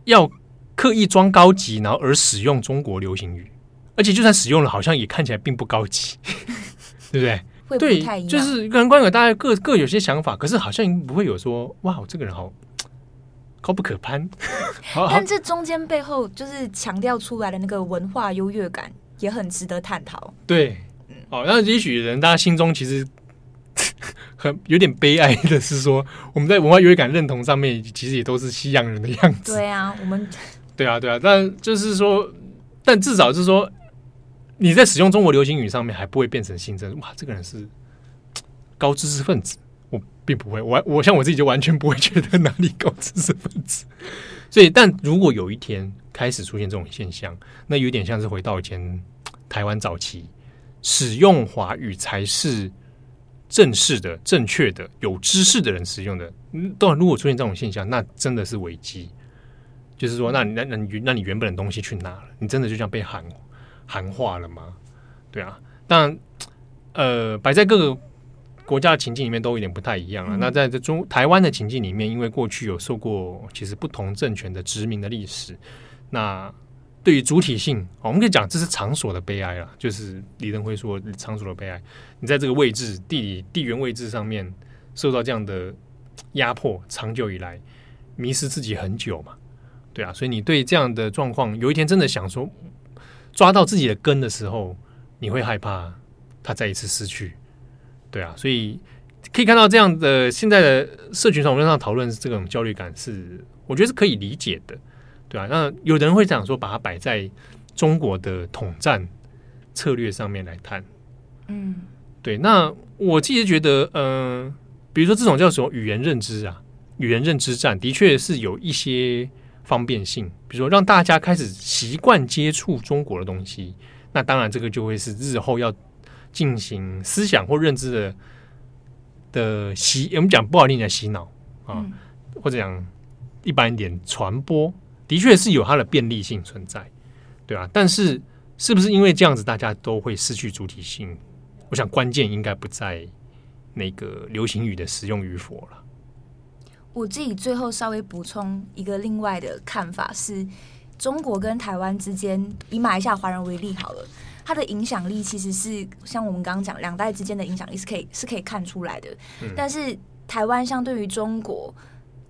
要刻意装高级，然后而使用中国流行语，而且就算使用了，好像也看起来并不高级。对不对？会不。对，就是个人观点，大家各各有些想法，可是好像不会有说哇，这个人好 高不可攀。好但这中间背后就是强调出来的那个文化优越感，也很值得探讨。对，哦，那也许人大家心中其实 很有点悲哀的是说，我们在文化优越感认同上面，其实也都是西洋人的样子。对啊，我们 对啊，对啊，但就是说，但至少是说。你在使用中国流行语上面还不会变成新增哇，这个人是高知识分子，我并不会，我我像我自己就完全不会觉得哪里高知识分子。所以，但如果有一天开始出现这种现象，那有点像是回到以前台湾早期，使用华语才是正式的、正确的、有知识的人使用的。嗯，当然，如果出现这种现象，那真的是危机。就是说，那你那那你那你原本的东西去哪了？你真的就这样被喊。谈话了吗？对啊，但呃，摆在各个国家的情境里面都有点不太一样啊。嗯、那在这中台湾的情境里面，因为过去有受过其实不同政权的殖民的历史，那对于主体性，我们可以讲这是场所的悲哀啊。就是李登辉说场所的悲哀，你在这个位置地理地缘位置上面受到这样的压迫，长久以来迷失自己很久嘛。对啊，所以你对这样的状况，有一天真的想说。抓到自己的根的时候，你会害怕他再一次失去，对啊，所以可以看到这样的现在的社群网络上讨论这种焦虑感是，我觉得是可以理解的，对啊，那有的人会讲说，把它摆在中国的统战策略上面来谈，嗯，对。那我自己觉得，嗯、呃，比如说这种叫什么语言认知啊，语言认知战，的确是有一些。方便性，比如说让大家开始习惯接触中国的东西，那当然这个就会是日后要进行思想或认知的的洗，我们讲不好听点洗脑啊，嗯、或者讲一般一点传播，的确是有它的便利性存在，对啊，但是是不是因为这样子大家都会失去主体性？我想关键应该不在那个流行语的使用与否了。我自己最后稍微补充一个另外的看法是，中国跟台湾之间，以马来西亚华人为例好了，它的影响力其实是像我们刚刚讲两代之间的影响力是可以是可以看出来的，嗯、但是台湾相对于中国。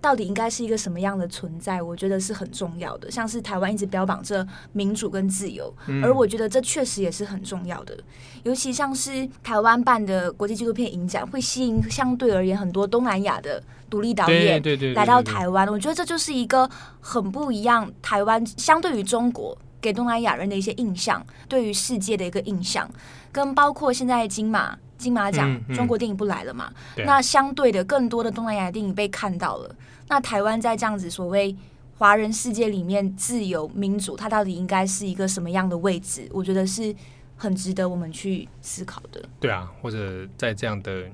到底应该是一个什么样的存在？我觉得是很重要的。像是台湾一直标榜着民主跟自由，嗯、而我觉得这确实也是很重要的。尤其像是台湾办的国际纪录片影展，会吸引相对而言很多东南亚的独立导演来到台湾。我觉得这就是一个很不一样。台湾相对于中国给东南亚人的一些印象，对于世界的一个印象，跟包括现在金马金马奖，嗯嗯、中国电影不来了嘛？那相对的，更多的东南亚电影被看到了。那台湾在这样子所谓华人世界里面，自由民主，它到底应该是一个什么样的位置？我觉得是很值得我们去思考的。对啊，或者在这样的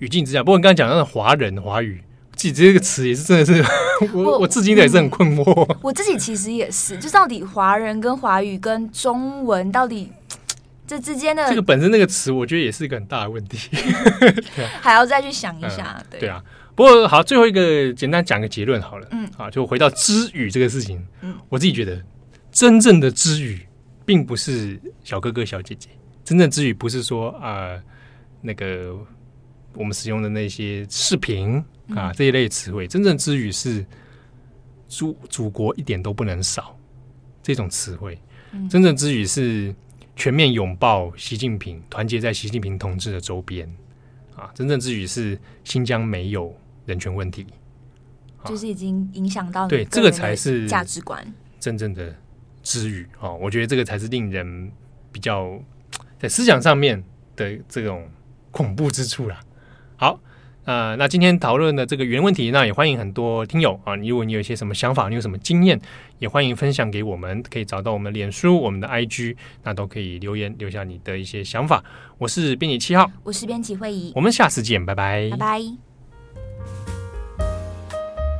语境之下，不过你刚才讲到的华人华语，自己这个词也是真的是 我我，我至今也是很困惑。我，我自己其实也是，就到底华人跟华语跟中文到底这之间的这个本身那个词，我觉得也是一个很大的问题，还要再去想一下。嗯、对啊。不过好，最后一个简单讲个结论好了。嗯，啊，就回到知语这个事情。嗯，我自己觉得，真正的知语并不是小哥哥小姐姐，真正知语不是说啊、呃，那个我们使用的那些视频啊这一类词汇，真正知语是祖祖国一点都不能少这种词汇。真正知语是全面拥抱习近平，团结在习近平同志的周边啊。真正之语是新疆没有。人权问题，就是已经影响到对这个才是价值观真正的支语哦。我觉得这个才是令人比较在思想上面的这种恐怖之处啦。好，呃，那今天讨论的这个语言问题，那也欢迎很多听友啊，如果你有一些什么想法，你有什么经验，也欢迎分享给我们，可以找到我们的脸书、我们的 IG，那都可以留言留下你的一些想法。我是编辑七号，我是编辑会议，我们下次见，拜拜，拜拜。